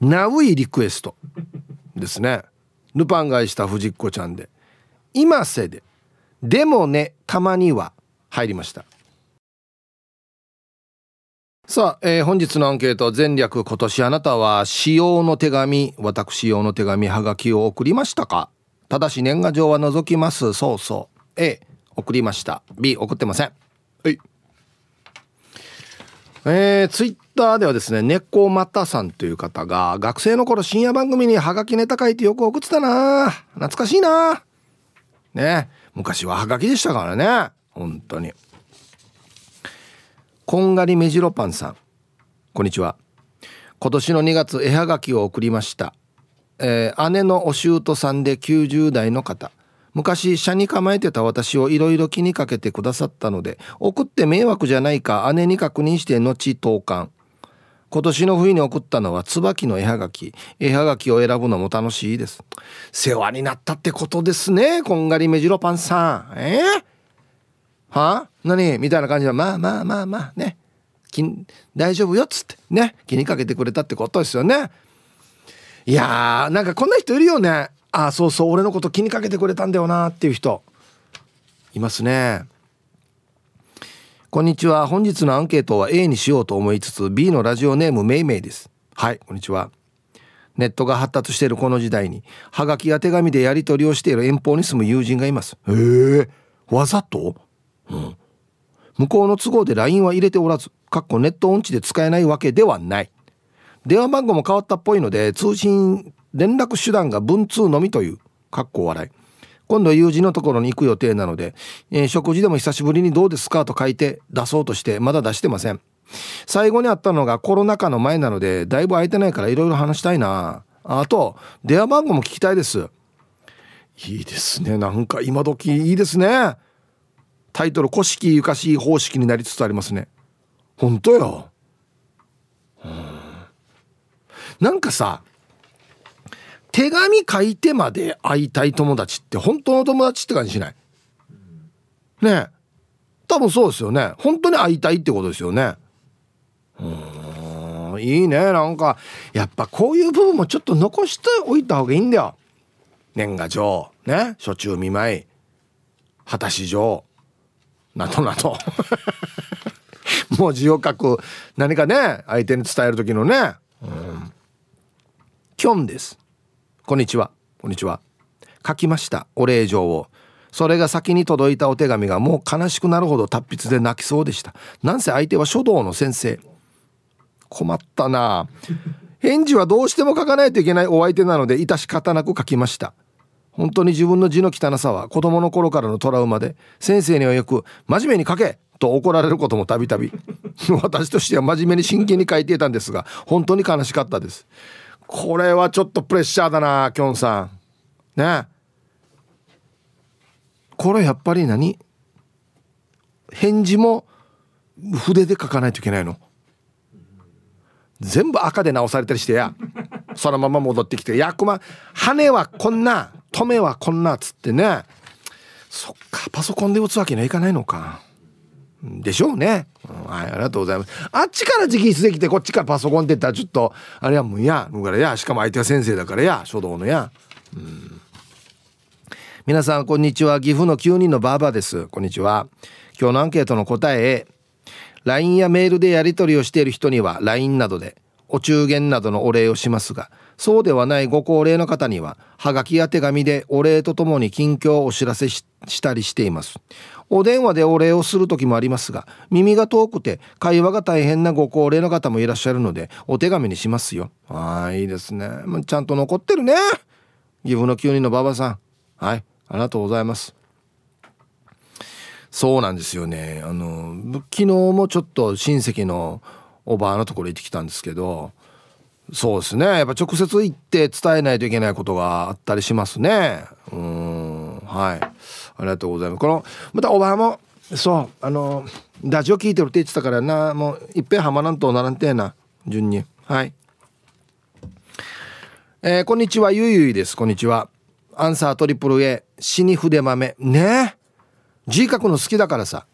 ナウイリクエストですね。ルパンがした藤子ちゃんで今せででもねたまには入りました。さあ、えー、本日のアンケート前略今年あなたは使用の手紙私用の手紙はがきを送りましたか？ただし年賀状は除きます。そうそう。A 送りました。B 送ってません。はい。えー、ツイッターではですね猫又さんという方が学生の頃深夜番組にハガキネタ書いてよく送ってたな。懐かしいな。ね。昔はハガキでしたからね。本当にこんがり目白パンさん。こんにちは。今年の2月絵はがきを送りました、えー、姉のお舅さんで90代の方。昔車に構えてた私をいろいろ気にかけてくださったので送って迷惑じゃないか姉に確認して後投函。今年の冬に送ったのは椿の絵はがき。絵はがきを選ぶのも楽しいです。世話になったってことですねこんがり目白パンさん。えー、は？あ何？みたいな感じでまあまあまあまあね。大丈夫よっつって。ね。気にかけてくれたってことですよね。いやーなんかこんな人いるよね。あそうそう。俺のこと気にかけてくれたんだよなっていう人。いますね。こんにちは。本日のアンケートは A にしようと思いつつ B のラジオネームめいめいです。はいこんにちは。ネットが発達しているこの時代にハガキや手紙でやり取りをしている遠方に住む友人がいます。へえわざと？うん。向こうの都合で LINE は入れておらずかっこネット音痴で使えないわけではない。電話番号も変わったっぽいので通信連絡手段が文通のみというかっこ笑い。今度友人のところに行く予定なので、えー、食事でも久しぶりにどうですかと書いて出そうとしてまだ出してません。最後に会ったのがコロナ禍の前なのでだいぶ空いてないからいろいろ話したいな。あと電話番号も聞きたいです。いいですね。なんか今時いいですね。タイトル「古式ゆかしい方式」になりつつありますね。本当よ、なんかさ手紙書いてまで会いたい友達って本当の友達って感じしない？ね多分そうですよね。本当に会いたいってことですよね。うん。いいね。なんかやっぱこういう部分もちょっと残しておいた方がいいんだよ。年賀状。ね。初中見舞い。果たし状。などなど。文字を書く何かね相手に伝える時のね。うん。キョンです。こんにちは。こんにちは。書きました。お礼状を。それが先に届いたお手紙がもう悲しくなるほど達筆で泣きそうでした。なんせ相手は書道の先生。困ったな。返事はどうしても書かないといけないお相手なので致し方なく書きました。本当に自分の字の汚さは子供の頃からのトラウマで先生にはよく「真面目に書け!」と怒られることもたびたび私としては真面目に真剣に書いていたんですが本当に悲しかったです。これはちょっとプレッシャーだなきょんさん。ね。これやっぱり何？返事も筆で書かないといけないの。全部赤で直されたりしてや。そのまま戻ってきて「やくま羽はこんな止めはこんな」っつってね。そっかパソコンで打つわけにはいかないのか。でしょうね、うん、はいありがとうございます。あっちから直筆できてこっちからパソコンって言ったらちょっとあれはもうや。だからや。しかも相手は先生だからや。書道のや。うん。皆さんこんにちは。岐阜の9人のバーバーです。こんにちは。今日のアンケートの答え LINE やメールでやり取りをしている人には LINE などでお中元などのお礼をしますがそうではないご高齢の方にははがきや手紙でお礼とともに近況をお知らせしたりしています。お電話でお礼をする時もありますが耳が遠くて会話が大変なご高齢の方もいらっしゃるのでお手紙にしますよ。ああいいですね。ちゃんと残ってるね。岐阜の9人の馬場さん。はいありがとうございます。そうなんですよね。あの昨日もちょっと親戚のおばあのところ行ってきたんですけどそうですね。やっぱ直接行って伝えないといけないことがあったりしますね。うん。はい。ありがとうございます。このまたおばあもそうあのラジオ聞いてるって言ってたからな。もういっぺんはまらんとならんてな順に。はい。えー、こんにちは。ゆいゆいです。こんにちは。アンサートリプル A 死に筆豆。ね。字書くの好きだからさ。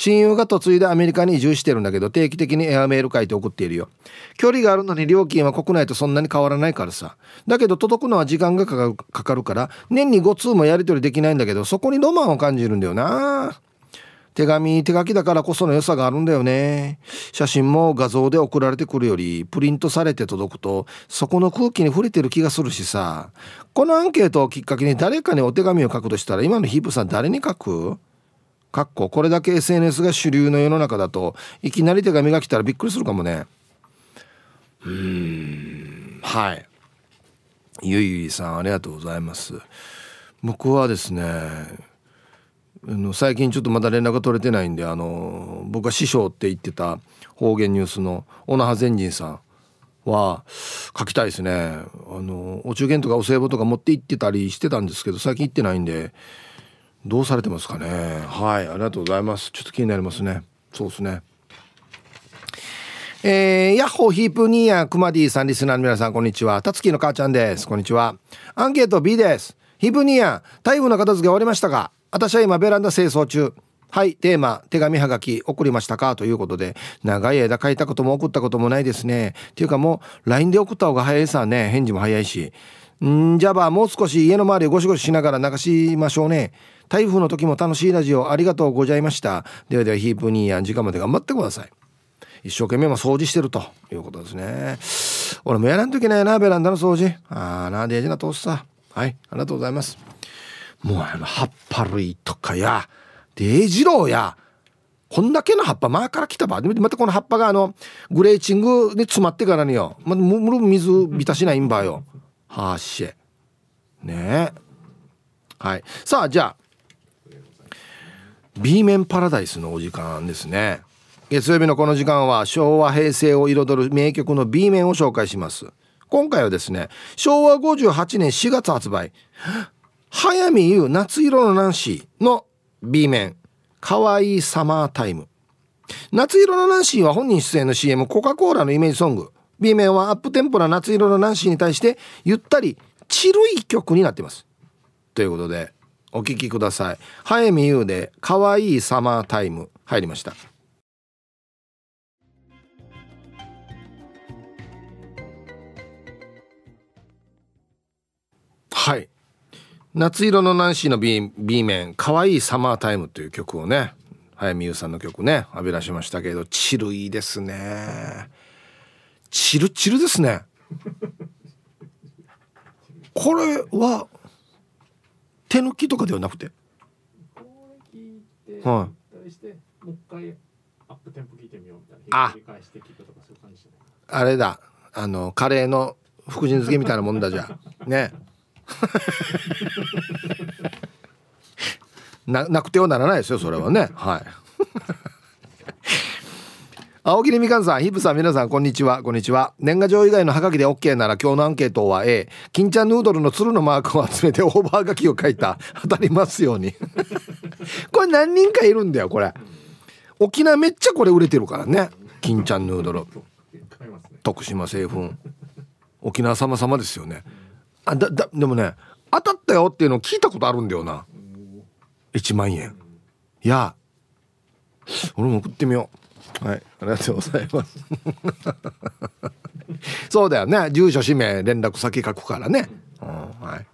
親友が嫁いでアメリカに移住してるんだけど定期的にエアメール書いて送っているよ。距離があるのに料金は国内とそんなに変わらないからさ。だけど届くのは時間がかかるから年に5通もやり取りできないんだけどそこにロマンを感じるんだよな。手紙手書きだからこその良さがあるんだよね。写真も画像で送られてくるよりプリントされて届くとそこの空気に触れてる気がするしさ。このアンケートをきっかけに誰かにお手紙を書くとしたら今のヒープさん誰に書く？かっここれだけ SNS が主流の世の中だといきなり手紙が来たらびっくりするかもね。うん。はい。ゆいゆいさんありがとうございます。僕はですねの最近ちょっとまだ連絡が取れてないんであの僕が師匠って言ってた方言ニュースの小名派善人さんは書きたいですね。あのお中元とかお歳暮とか持って行ってたりしてたんですけど最近行ってないんでどうされてますかね？はいありがとうございます。ちょっと気になりますね。そうですね。えー、ヤッホーヒープニーヤクマディさんリスナーの皆さんこんにちは。たつきの母ちゃんです。こんにちは。アンケート B です。ヒープニーヤ台風の片付け終わりましたか？私は今ベランダ清掃中。はいテーマ手紙はがき送りましたか？ということで長い間書いたことも送ったこともないですね。っていうかもう LINE で送った方が早いさね。返事も早いし。んじゃあもう少し家の周りをゴシゴシしながら流しましょうね台風の時も楽しいラジオありがとうございました。ではではヒープニーや時間まで頑張ってください。一生懸命も掃除してるということですね。俺もやらんといけないなベランダの掃除。ああなデージな通すさ。はいありがとうございます。もうあの葉っぱ類とかやデイジローやこんだけの葉っぱ前から来たばまたこの葉っぱがあのグレーチングに詰まってからによまたむ水浸しないんばよ。はーしね。えはい。さあじゃあ B 面パラダイスのお時間ですね。月曜日のこの時間は昭和平成を彩る名曲の B 面を紹介します。今回はですね昭和58年4月発売早見優夏色のナンシーの B 面かわいいサマータイム。夏色のナンシーは本人出演の CM コカ・コーラのイメージソング。B 面はアップテンポな夏色のナンシーに対してゆったりチルい曲になっています。ということでお聴きください。早見優でかわいいサマータイム。入りました。はい。夏色のナンシーの B, B 面「かわいいサマータイム」という曲をね早見優さんの曲ね浴びらしましたけどチルいいですね。チルチルですね。これは手抜きとかではなくて？はい、あ。あれだ。あのカレーの福神漬けみたいなもんだじゃ ね。ななくてはならないですよそれはね。はい青桐みかんさん、ヒップさん、皆さん、こんにちは。こんにちは。年賀状以外のハガキで OK なら今日のアンケートは A。金ちゃんヌードルの鶴のマークを集めてオーバー書きを書いた。当たりますように。これ何人かいるんだよ、これ。沖縄めっちゃこれ売れてるからね。金ちゃんヌードル。徳島製粉。沖縄様様ですよね。あだだでもね当たったよっていうのを聞いたことあるんだよな1万円いや俺も送ってみようはい。ありがとうございます。そうだよね。住所氏名連絡先書くからね、うん、はい。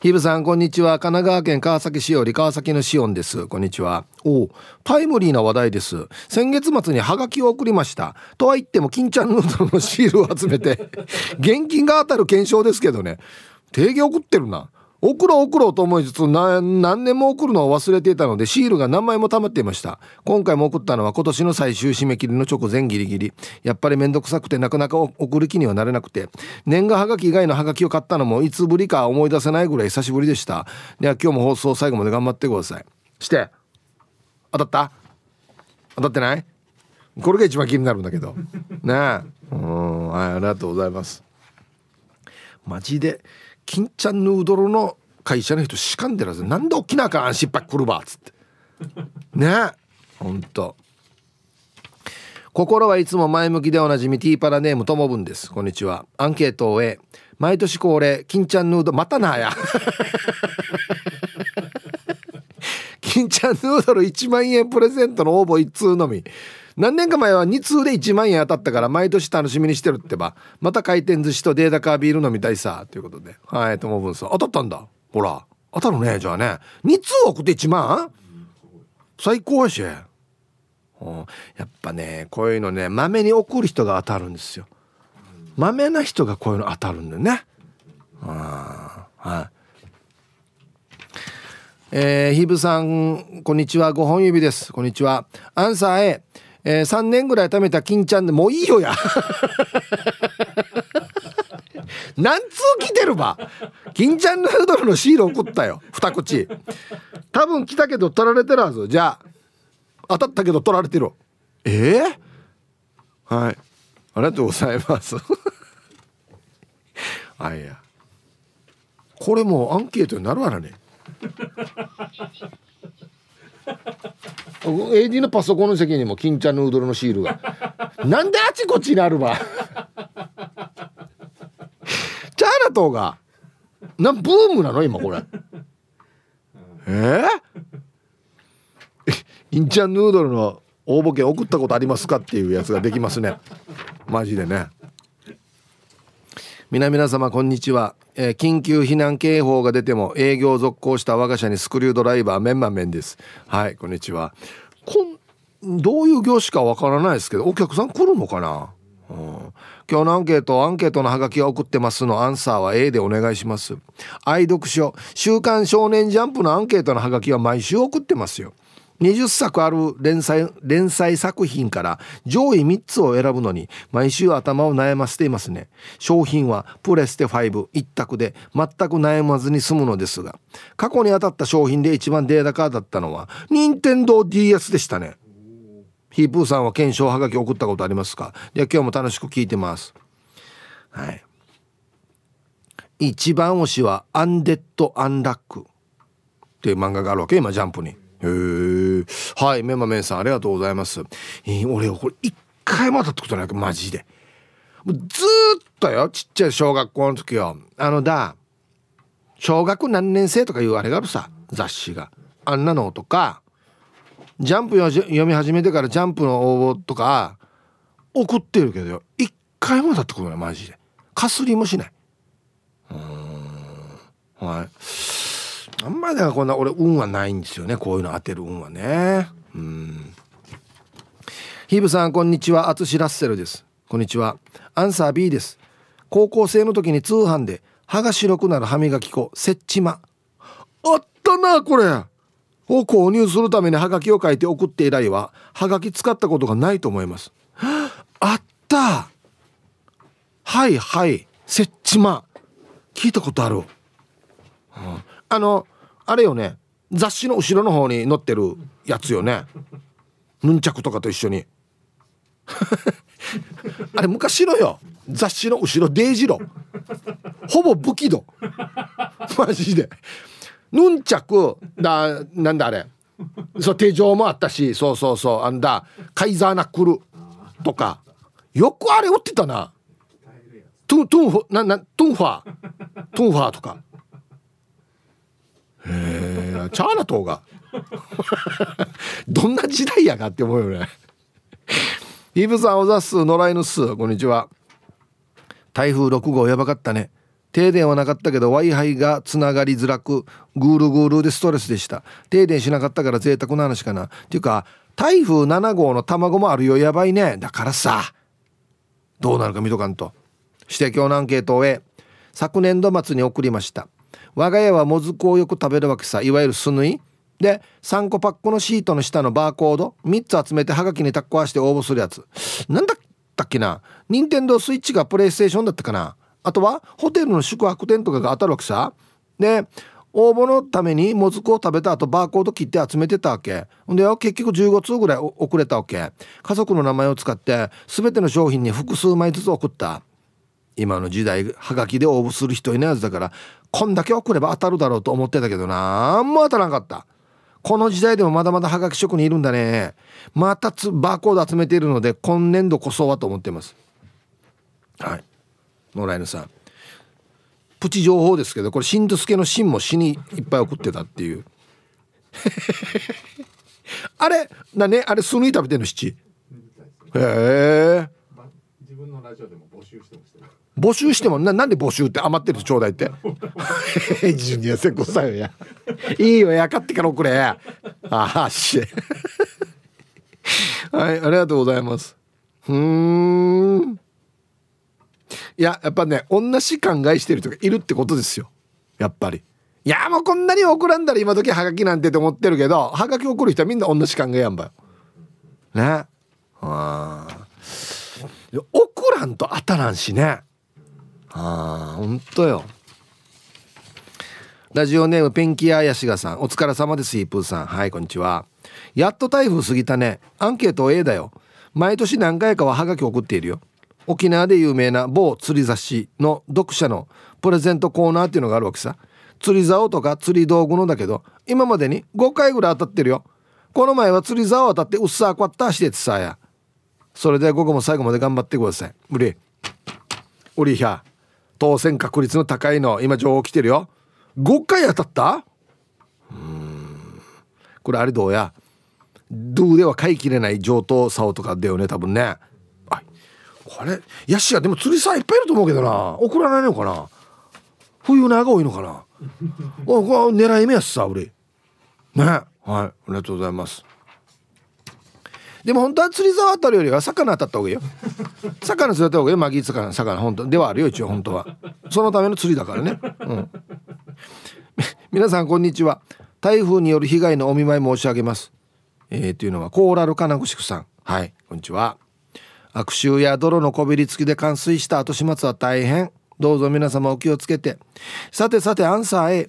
ヒブさんこんにちは。神奈川県川崎市より川崎のシオンです。こんにちは。おタイムリーな話題です。先月末にハガキを送りました。とは言っても金ちゃんヌードルのシールを集めて現金が当たる検証ですけどね。定義送ってるな。送ろう送ろうと思いつつ何年も送るのを忘れていたのでシールが何枚も溜まっていました。今回も送ったのは今年の最終締め切りの直前ギリギリ。やっぱりめんどくさくてなかなか送る気にはなれなくて。年賀はがき以外のはがきを買ったのもいつぶりか思い出せないぐらい久しぶりでした。では今日も放送最後まで頑張ってください。して当たった？当たってない？これが一番気になるんだけど。ねえ。うんはいありがとうございます。マジで金ちゃんヌードルの会社の人しかんでらず。なんで沖縄から失敗来るばっつって。ね。ほんと。心はいつも前向きでおなじみティーパラネームともぶんです。こんにちは。アンケートを終え毎年恒例金ちゃんヌードまたなや。金ちゃんヌードル1万円プレゼントの応募1通のみ。何年か前は2通で1万円当たったから毎年楽しみにしてるってば。また回転寿司とデータカービール飲みたいさ。ということで。はいともぶんさん。当たったんだ。ほら。当たるねじゃあね。2通送って1万？最高やし、やっぱねこういうのねまめに送る人が当たるんですよ。まめな人がこういうの当たるんだよね。はい。えー、ヒブさんこんにちは。5本指です。こんにちは。アンサー A えー、3年ぐらい貯めた金ちゃんでもういいよや。何通来てるば。金ちゃんヌードルのシール送ったよ。二口。多分来たけど取られてるはず。じゃあ当たったけど取られてる。ええー、はい。ありがとうございます。あいや。これもうアンケートになるわなね。AD のパソコンの席にも金ちゃんヌードルのシールが。なんであちこちにあるわ。チャーラトが。なブームなの？今これ。え？ー、金ちゃんヌードルの応募券送ったことありますか？っていうやつができますね。マジでね。皆皆様こんにちは、えー、緊急避難警報が出ても営業続行した我が社にスクリュードライバーメンマメンです。はいこんにちは。こんどういう業種かわからないですけどお客さん来るのかな、うん、今日のアンケートアンケートのハガキを送ってますのアンサーは A でお願いします。愛読書週刊少年ジャンプのアンケートのハガキは毎週送ってますよ。20作ある連載連載作品から上位3つを選ぶのに毎週頭を悩ませていますね。商品はプレステ5一択で全く悩まずに済むのですが過去に当たった商品で一番データカーだったのは任天堂 d s でしたね。ヒープーさんは検証はがき送ったことありますか？いや今日も楽しく聞いてます。はい。一番推しはアンデッド・アンラックっていう漫画があるわけ今ジャンプに。へえはいメンマメンさんありがとうございます、えー、俺これ一回も当たったことないマジで。ずっとよちっちゃい小学校の時よ。あのだ小学何年生とかいうあれがあるさ雑誌が。あんなのとかジャンプ読み始めてからジャンプの応募とか送ってるけどよ。一回も当たったことないマジで。かすりもしない。うん。はい。あんまりだからこんな俺運はないんですよね。こういうの当てる運はね。うん。ヒブさんこんにちは。アツシラッセルです。こんにちは。アンサー B です。高校生の時に通販で歯が白くなる歯磨き粉セッチマあったなこれ。を購入するためにハガキを書いて送って以来はハガキ使ったことがないと思います。あった。はいはい。セッチマ聞いたことある、うん。あのあれよね。雑誌の後ろの方に載ってるやつよね。ヌンチャクとかと一緒に。あれ昔のよ。雑誌の後ろデイジロほぼ武器度マジで。ヌンチャクだなんだあれ。そう手錠もあったし。そうそうそう。あんだカイザーナックルとか。よくあれ売ってたな。トゥントゥンフななトゥンファー。トゥンファーとか。へえチャーナ島が。どんな時代やがって思うよね。イブさんおざっす野良犬っすこんにちは。台風6号やばかったね。停電はなかったけど w i f i がつながりづらくグールグールでストレスでした。停電しなかったから贅沢な話かな。っていうか台風7号の卵もあるよ。やばいね。だからさどうなるか見とかんと。して今日のアンケートを終え昨年度末に送りました。我が家はもずくをよく食べるわけさ。いわゆるスヌイで3個パックのシートの下のバーコード。3つ集めてハガキにタッコ合わせて応募するやつ。なんだったっけな。任天堂スイッチがプレイステーションだったかな。あとはホテルの宿泊店とかが当たるわけさ。で応募のためにもずくを食べた後バーコード切って集めてたわけ。ほんで結局15通ぐらい遅れたわけ。家族の名前を使って全ての商品に複数枚ずつ送った。今の時代はがきで応募する人いないはずだからこんだけ送れば当たるだろうと思ってたけどな。んも当たらなかった。この時代でもまだまだはがき職人いるんだね。またつバーコード集めているので今年度こそはと思ってます。はい。野良犬さん。プチ情報ですけどこれしんどすけのしんも死にいっぱい送ってたっていう。あれ？だねあれスヌイ食べてんの七？へえ。自分のラジオでも募集してました募集してもななんで募集って余ってるちょうだいって。ジュニアセコさよや。いいよやかってから送れ。ああし。はいありがとうございます。うん。いややっぱね同じ考えしてる人がいるってことですよ。やっぱり。いやもうこんなに送らんだら今時はがきなんてって思ってるけどはがき送る人はみんな同じ考えやんばよ。ね。ああ送らんと当たらんしね。ああほんとよ。ラジオネームペンキ屋やしがさん。お疲れ様ですイープーさん。はいこんにちは。やっと台風過ぎたね。アンケート A だよ。毎年何回かはハガキ送っているよ。沖縄で有名な某釣り雑誌の読者のプレゼントコーナーっていうのがあるわけさ。釣り竿とか釣り道具のだけど今までに5回ぐらい当たってるよ。この前は釣り竿当たってうっさーこわったしててさや。それで午後も最後まで頑張ってください。無理。おりひゃ当選確率の高いの今情報来てるよ。5回当たった？うん。これあれどうや？ドゥでは買い切れない上等竿とかだよね多分ね。これヤシがでも釣りさいっぱいいると思うけどな。送らないのかな？冬長が多いのかな？おこれ狙い目やしさ俺。ね。はいありがとうございます。でも本当は釣り竿当たるよりは魚当たった方がいいよ。魚釣った方がいいよ。マギー魚魚本当ではあるよ一応本当は。そのための釣りだからね。うん。皆さんこんにちは。台風による被害のお見舞い申し上げます。えー、というのはコーラル金具宿さん。はいこんにちは。悪臭や泥のこびりつきで冠水した後始末は大変。どうぞ皆様お気をつけて。さてさてアンサー A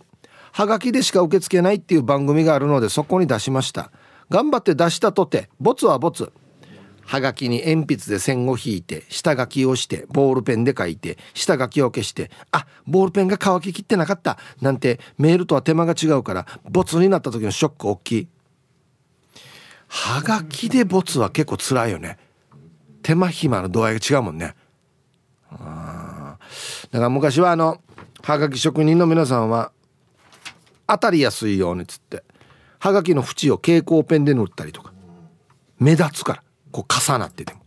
はがきでしか受け付けないっていう番組があるのでそこに出しました。頑張って出したとてボツはボツ。はがきに鉛筆で線を引いて下書きをしてボールペンで書いて下書きを消してあボールペンが乾ききってなかったなんてメールとは手間が違うからボツになった時のショック大きい。はがきでボツは結構辛いよね。手間暇の度合いが違うもんね。あだから昔はあのはがき職人の皆さんは当たりやすいようにつって。はがきの縁を蛍光ペンで塗ったりとか。目立つからこう重なってても。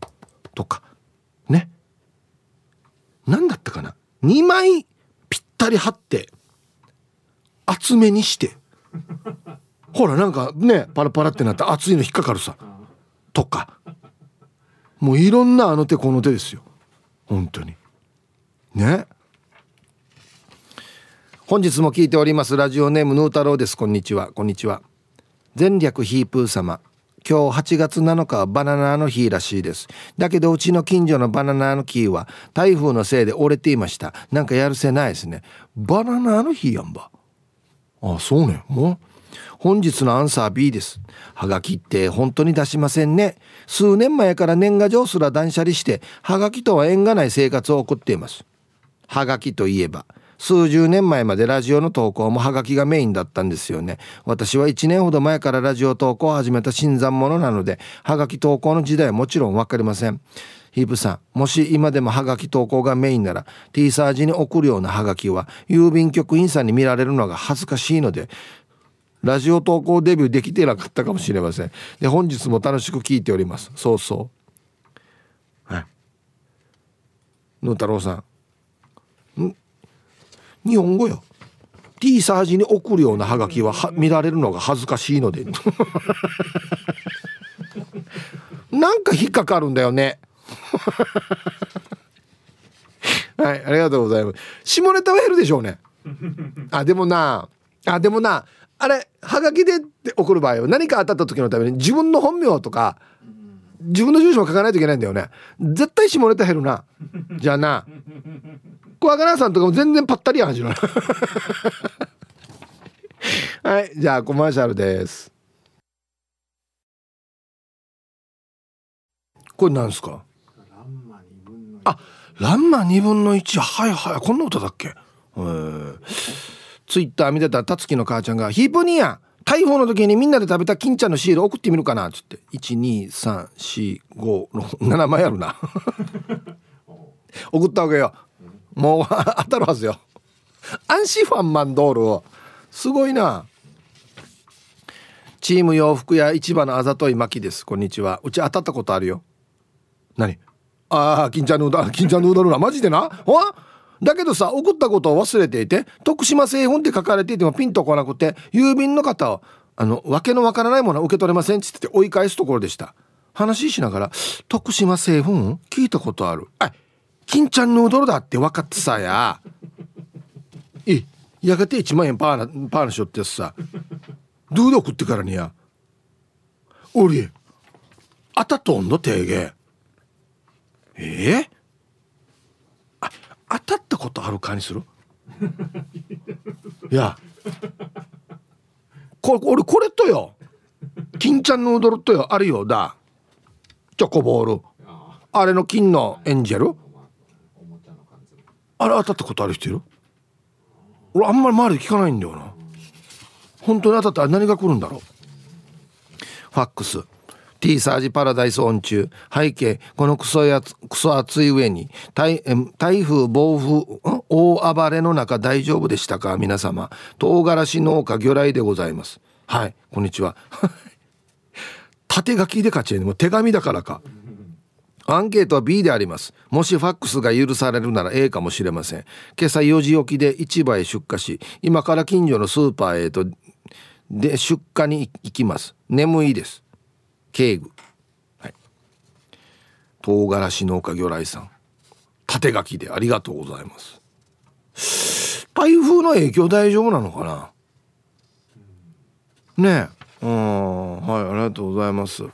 とか。ね。何だったかな。2枚ぴったり貼って厚めにして。ほらなんかねパラパラってなって熱いの引っかかるさ。とか。もういろんなあの手この手ですよ。本当に。ね。本日も聞いております。ラジオネームヌー太郎です。こんにちは。こんにちは。前略ヒープー様今日8月7日はバナナの日らしいですだけどうちの近所のバナナの木は台風のせいで折れていましたなんかやるせないですねバナナの日やんばあそうねもう本日のアンサー B です。はがきって本当に出しませんね。数年前から年賀状すら断捨離して、はがきとは縁がない生活を送っています。はがきといえば、数十年前までラジオの投稿もハガキがメインだったんですよね。私は1年ほど前からラジオ投稿を始めた新参者なので、ハガキ投稿の時代はもちろんわかりません。ヒープさん、もし今でもハガキ投稿がメインなら、T サージに送るようなハガキは、郵便局員さんに見られるのが恥ずかしいので、ラジオ投稿デビューできてなかったかもしれません。で本日も楽しく聞いております。そうそう。はい。野太郎さん。日本語よ。T サージに送るようなハガキはは見られるのが恥ずかしいので。なんか引っかかるんだよね。はいありがとうございます。下ネタは減るでしょうね。あでもなあでもなあれはがきで送る場合は何か当たった時のために自分の本名とか自分の住所も書かないといけないんだよね。絶対下ネタ減るな。じゃあな小若菜さんとかも全然ぱったりやんじゃないはいじゃあコマーシャルです。これなんですか？あランマ2分の1はいはいこんな歌だっけ？ツイッター見てたたつきの母ちゃんが「ヒープニーや台風の時にみんなで食べた金ちゃんのシール送ってみるかな」っつって。1234567枚あるな。送ったわけよもう当たるはずよ。アンシファンマンドールを。すごいな。チーム洋服屋市場のあざといまきです。こんにちは。うち当たったことあるよ。何？ああ金ちゃんのうど金ちゃんのうどんなマジでな？ほだけどさ送ったことを忘れていて徳島製本って書かれていてもピンとこなくて郵便の方をあの訳のわからないものは受け取れませんっつって追い返すところでした。話しながら「徳島製本聞いたことある」「あ金ちゃんヌードルだって分かってさや」えやがて1万円パーなパーなしょってやつさ。どうで送ってからにや。俺あたとんの提言え？ー、あ当たったことあるかにする？い や。こ俺これとよ。金ちゃんヌードルとよ。あるよだ。チョコボール。あれの金のエンジェル？あれ当たったことある人いる？俺あんまり周りで聞かないんだよな。本当に当たったら何が来るんだろう？ファックス。T サージパラダイスオン中。背景このクソやつクソ暑い上に台台風暴風大暴れの中大丈夫でしたか？皆様。唐辛子農家魚雷でございます。はいこんにちは。縦書きで勝ちもう手紙だからか。アンケートは B であります。もしファックスが許されるなら A かもしれません。今朝4時起きで市場へ出荷し今から近所のスーパーへとで出荷に行きます。眠いです。警具はい。唐辛子農家魚雷さん。縦書きでありがとうございます。台風の影響大丈夫なのかな？ねえ。うん。はいありがとうございます。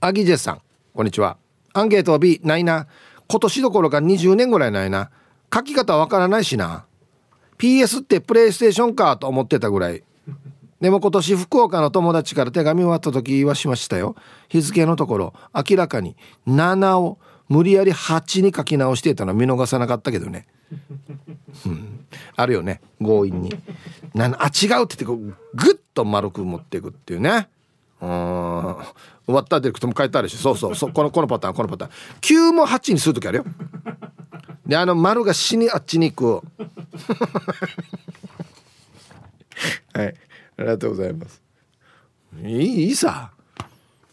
アギジェさん。こんにちは。アンケートは B ないな。今年どころか20年ぐらいないな。書き方わからないしな。PS ってプレイステーションかと思ってたぐらい。でも今年福岡の友達から手紙終わった時はしましたよ。日付のところ。明らかに。7を無理やり8に書き直してたの。は見逃さなかったけどね、うん、あるよね。強引に。なあ違うって言ってこうグッと丸く持っていくっていうね。うん。終わったディレクトも書いてあるしそうそう。そうこのこのパターンこのパターン。9も8にする時あるよ。であの丸が死にあっちに行く はい。ありがとうございます。いいいいさ。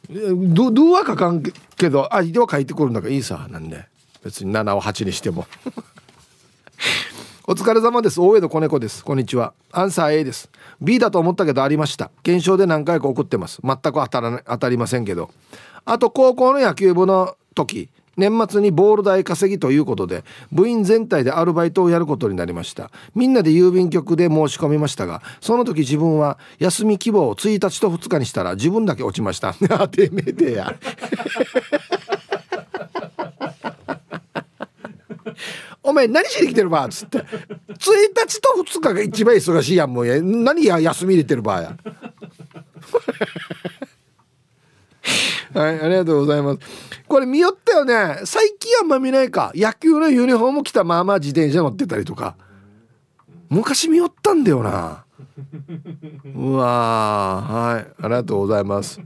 どどうは書かんけどあでは書いてくるんだからいいさ。なんで。別に7を8にしても。お疲れ様です。大江戸子猫です。こんにちは。アンサー A です。B だと思ったけどありました。検証で何回か送ってます。全く当たらな当たりませんけど。あと高校の野球部の時年末にボール代稼ぎということで部員全体でアルバイトをやることになりました。みんなで郵便局で申し込みましたがその時自分は休み希望を1日と2日にしたら自分だけ落ちました。あ てめえでや お前何しに来てるばっつって。1日と2日が一番忙しいやんもう。や何や休み入れてるばや。はいありがとうございます。これ見よったよね。最近あんま見ないか。野球のユニフォーム着たまあまあ自転車乗ってたりとか。昔見よったんだよな。うわはいありがとうございます。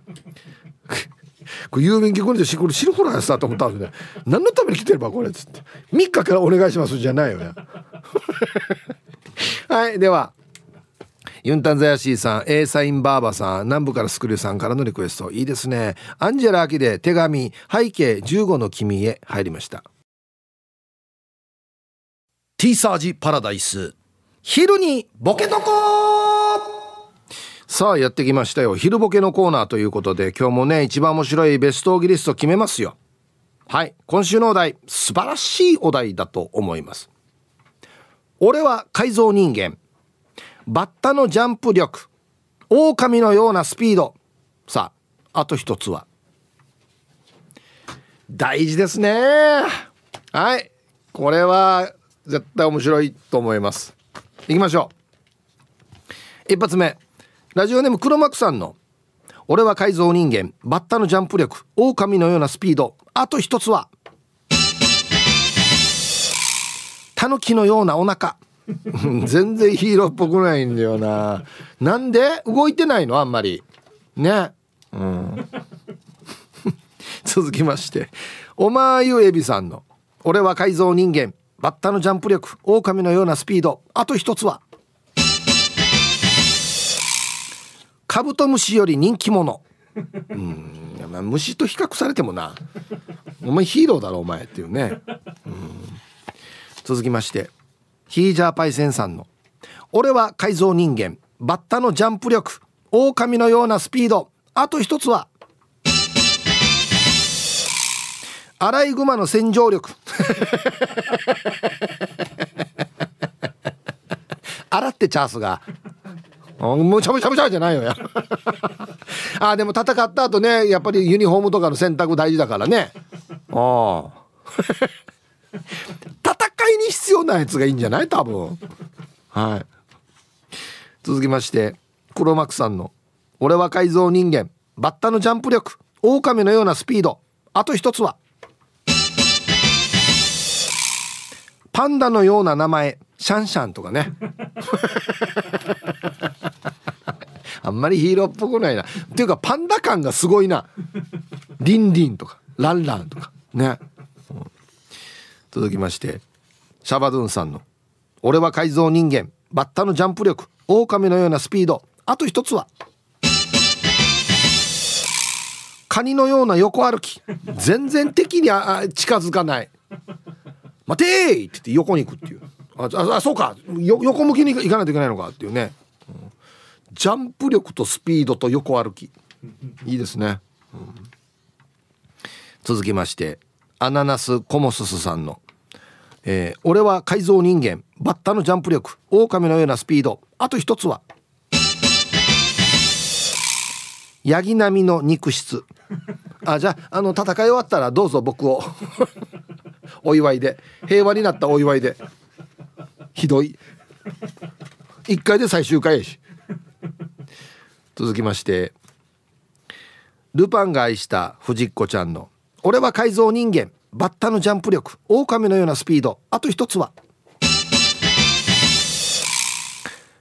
これ郵便局にしてこれ死ぬほらやさと思ったんですね。何のために来てればこれっつって。3日からお願いしますじゃないよね。はい。ではユンタンザヤシーさん A サインバーバさん南部からスクリューさんからのリクエスト。いいですね。アンジェラ・アキで手紙背景15の君へ入りました。T サージパラダイス。昼にボケとこさあやってきましたよ。昼ボケのコーナーということで今日もね一番面白いベストオギリスト決めますよ。はい。今週のお題素晴らしいお題だと思います。俺は改造人間。バッタのジャンプ力。狼のようなスピード。さああと一つは。大事ですね。はい。これは絶対面白いと思います。いきましょう。一発目。ラジオネーム黒幕さんの「俺は改造人間バッタのジャンプ力狼のようなスピードあと一つはタヌキのようなお腹。全然ヒーローっぽくないんだよな。なんで？動いてないの？あんまり。ね。うん。続きましておまゆえびさんの「俺は改造人間バッタのジャンプ力狼のようなスピードあと一つはカブトムシより人気者。うん。まあ、虫と比較されてもな。お前ヒーローだろお前っていうね、うん、続きまして。ヒージャーパイセンさんの「俺は改造人間。バッタのジャンプ力。狼のようなスピード。あと一つは。アライグマの洗浄力。洗ってチャースが。むちゃむちゃむちゃじゃないよや。あでも戦った後ねやっぱりユニフォームとかの洗濯大事だからね。ああ。戦いに必要なやつがいいんじゃない？多分。はい。続きまして黒幕さんの「俺は改造人間バッタのジャンプ力狼のようなスピード。あと一つはパンダのような名前シャンシャンとかね。あんまりヒーローっぽくないな。っていうかパンダ感がすごいな。リンリンとかランランとか。ね、うん、続きましてシャバドゥンさんの「俺は改造人間バッタのジャンプ力狼のようなスピード。あと一つはカニのような横歩き。全然敵にあ近づかない。待てーって言って横に行くっていう。ああそうか。横向きに行かないといけないのかっていうね、うん、ジャンプ力とスピードと横歩き。いいですね、うん、続きましてアナナスコモススさんの「えー、俺は改造人間。バッタのジャンプ力。狼のようなスピード。あと一つは。ヤギ並みの肉質。あじゃああの戦い終わったらどうぞ僕を。お祝いで。平和になったお祝いでひどい。1回で最終回やし。続きまして。ルパンが愛した藤子ちゃんの「俺は改造人間。バッタのジャンプ力。狼のようなスピード。あと一つは」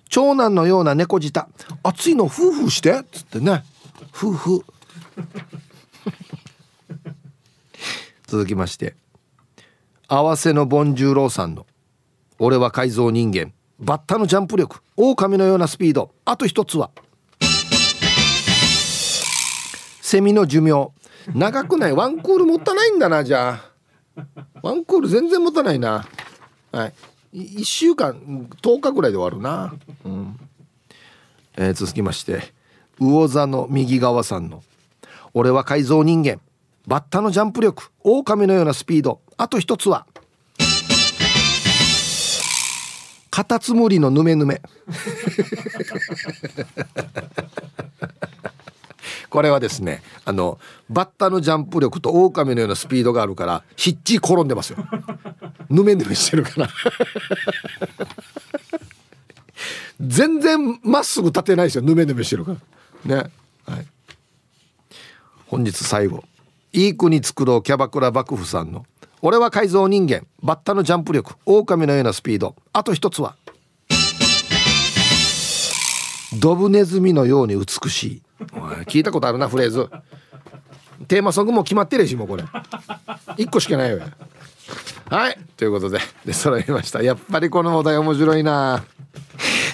長男のような猫舌。熱いの夫婦して。っつってね。夫婦続きまして。合わせのボンジューローさんの「俺は改造人間。バッタのジャンプ力。狼のようなスピード。あと一つは」セミの寿命。長くない。ワンクール持たないんだなじゃあ。ワンクール全然持たないな。はい。1週間10日ぐらいで終わるな、うん。えー、続きまして。魚座の右側さんの「俺は改造人間。バッタのジャンプ力。狼のようなスピード。あと一つは。カタツムリのヌメヌメ。これはですねあのバッタのジャンプ力と狼のようなスピードがあるからひっち転んでますよ。ヌメヌメしてるから。全然まっすぐ立てないですよヌメヌメしてるから。ね。はい。本日最後。いい国作ろうキャバクラ幕府さんの「俺は改造人間。バッタのジャンプ力。狼のようなスピード。あと一つは。ドブネズミのように美しい」聞いたことあるなフレーズ。テーマソングも決まってるしもうこれ。1個しかないよはい。ということで。で揃いました。やっぱりこのお題面白いな。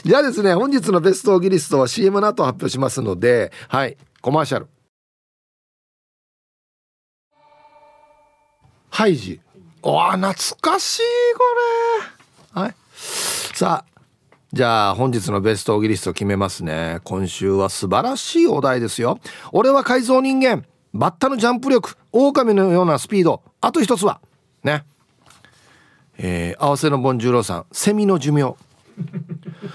じゃあですね本日のベストオギリストは CM の後発表しますのではい。コマーシャル。ハイジ。わ懐かしいこれ。はい。さあじゃあ本日のベストオギリスト決めますね。今週は素晴らしいお題ですよ。俺は改造人間。バッタのジャンプ力狼のようなスピード。あと一つはね。えー、合わせのボンジューローさんセミの寿命。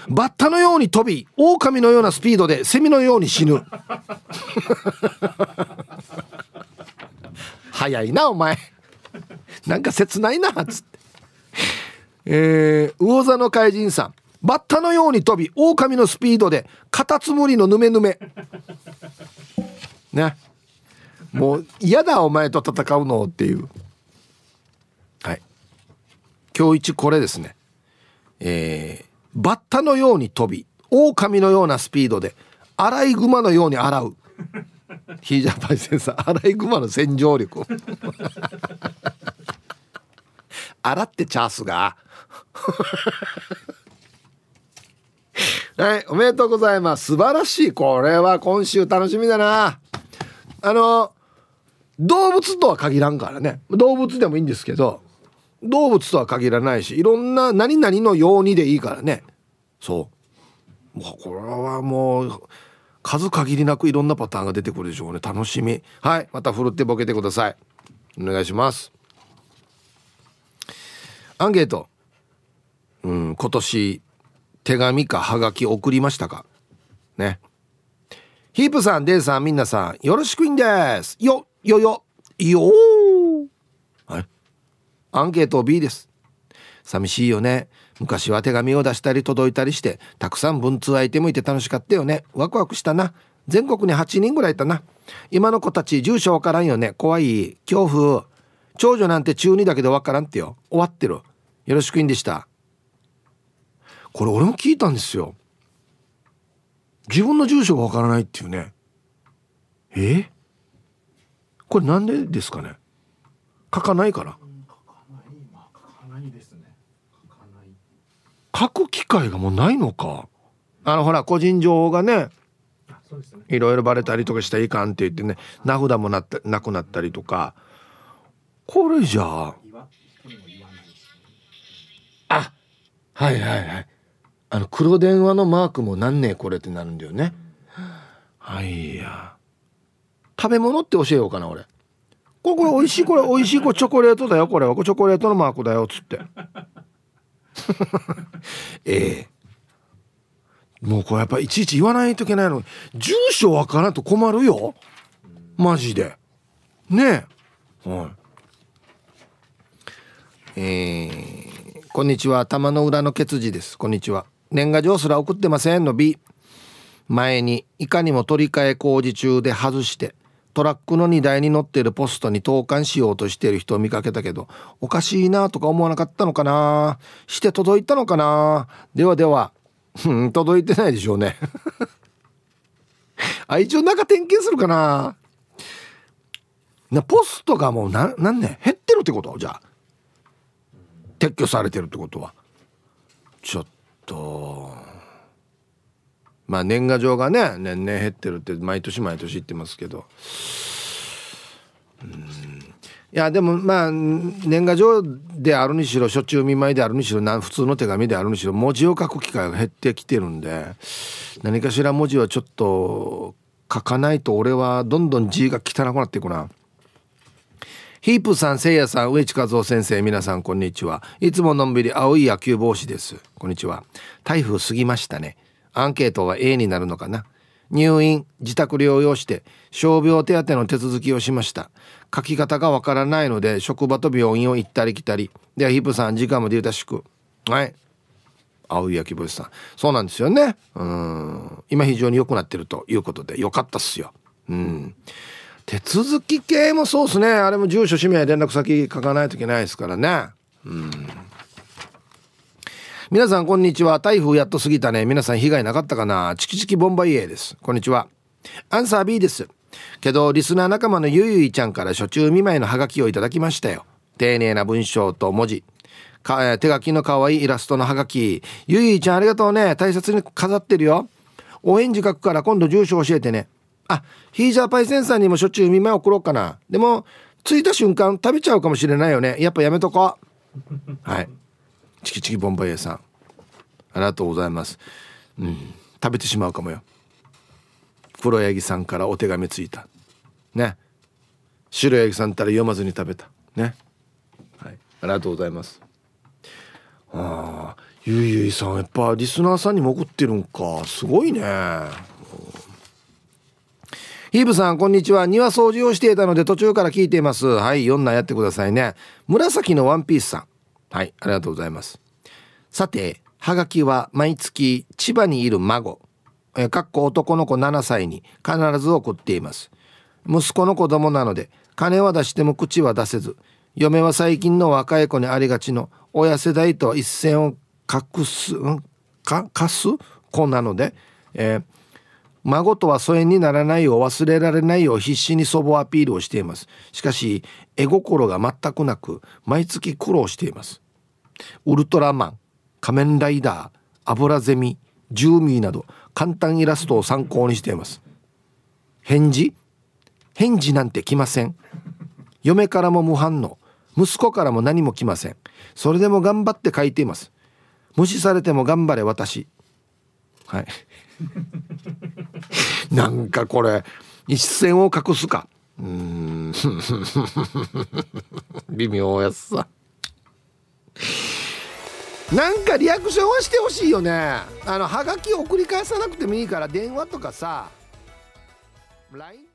バッタのように飛び狼のようなスピードでセミのように死ぬ。早いなお前なんか切ないなっつって。えー、魚座の怪人さん。バッタのように飛び狼のスピードでカタツムリのヌメヌメ。ねもう嫌だお前と戦うのっていう。はい。今日一これですね。えー、バッタのように飛び狼のようなスピードでアライグマのように洗う。ヒージャパイセンさんアライグマの洗浄力洗ってチャースが。はいおめでとうございます。素晴らしい。これは今週楽しみだな。あの動物とは限らんからね。動物でもいいんですけど動物とは限らないしいろんな何々のようにでいいからね。そう。もうこれはもう数限りなくいろんなパターンが出てくるでしょうね。楽しみ。はいまたふるってボケてください。お願いします。アンケート。うん今年手紙かハガキ送りましたか？ね。ヒープさんデイさんみんなさんよろしくいんです。よよよ。よはいアンケート B です。寂しいよね。昔は手紙を出したり届いたりしてたくさん文通相手向いて楽しかったよね。ワクワクしたな。全国に8人ぐらいいたな。今の子たち住所わからんよね。怖い。恐怖。長女なんて中2だけどわからんってよ。終わってる。よろしくいんでした。これ俺も聞いたんですよ。自分の住所がわからないっていうね。え？これなんでですかね？書かないから。書く機会がもうないのか。あのほら個人情報がねいろいろバレたりとかしたらいかんって言ってね名札もなってなくなったりとかこれじゃあ。あはいはいはい。あの黒電話のマークもなんねえこれってなるんだよね。はいや。食べ物って教えようかな俺。これこれ美味しいこれ美味しいこれチョコレートだよこれは。これチョコレートのマークだよっつって。ええ。もうこれやっぱいちいち言わないといけないの住所わからんと困るよ。マジで。ねえ。はいえー、こんにちは。玉の裏のケツジです。こんにちは。年賀状すら送ってませんの B 前にいかにも取り替え工事中で外してトラックの荷台に乗っているポストに投函しようとしてる人を見かけたけどおかしいなとか思わなかったのかな？して届いたのかな？ではでは届いてないでしょうね。あ一応中点検するかな？なポストがもう何年減ってるってこと？じゃあ。撤去されてるってことは。ちょっと。まあ年賀状がね年々減ってるって毎年毎年言ってますけど。うん。いやでもまあ年賀状であるにしろ初中見舞いであるにしろ普通の手紙であるにしろ文字を書く機会が減ってきてるんで何かしら文字はちょっと書かないと俺はどんどん字が汚くなっていくな。ヒープさん、せいやさん、植地和夫先生、皆さん、こんにちは。いつものんびり青い野球帽子です。こんにちは。台風過ぎましたね。アンケートは A になるのかな。入院自宅療養して傷病手当の手続きをしました。書き方がわからないので職場と病院を行ったり来たり。ではヒップさん時間もでゆたしく。はい。青い焼き星さん。そうなんですよね。うん。今非常に良くなってるということでよかったっすよ。うん。手続き系もそうっすね。あれも住所氏名連絡先書かないといけないですからね。うん。皆さんこんにちは。台風やっと過ぎたね。皆さん被害なかったかな？チキチキボンバイエーです。こんにちは。アンサー B です。けどリスナー仲間のゆいゆいちゃんから初中見舞いのハガキをいただきましたよ。丁寧な文章と文字。か手書きの可愛いイラストのハガキ。ゆゆいちゃんありがとうね。大切に飾ってるよ。お返事書くから今度住所教えてね。あヒージャーパイセンさんにもしょっちゅう見舞い送ろうかな。でも着いた瞬間食べちゃうかもしれないよね。やっぱやめとこ。うはい。チキチキボンバイエさん。ありがとうございます。うん。食べてしまうかもよ。黒柳さんからお手紙ついた。ね。白柳さんったら読まずに食べた。ね。はい。ありがとうございます。ああゆいゆいさんやっぱリスナーさんにも送ってるんか。すごいね。ヒーブさんこんにちは。庭掃除をしていたので途中から聞いています。はい4なやってくださいね。紫のワンピースさん。はいありがとうございます。さてはがきは毎月千葉にいる孫。えかっこ男の子7歳に必ず送っています。息子の子供なので金は出しても口は出せず。嫁は最近の若い子にありがちの親世代とは一線を隠す、ん、か貸す子なので、えー、孫とは疎遠にならないよう忘れられないよう必死に祖母アピールをしています。しかし絵心が全くなく毎月苦労しています。ウルトラマン仮面ライダー油ゼミジューミーなど簡単イラストを参考にしています。返事？返事なんて来ません。嫁からも無反応。息子からも何も来ません。それでも頑張って書いています。無視されても頑張れ私。はい。なんかこれ一線を隠すか。うん。微妙やさ。なんかリアクションはしてほしいよね。あのハガキを送り返さなくてもいいから電話とかさ。LINE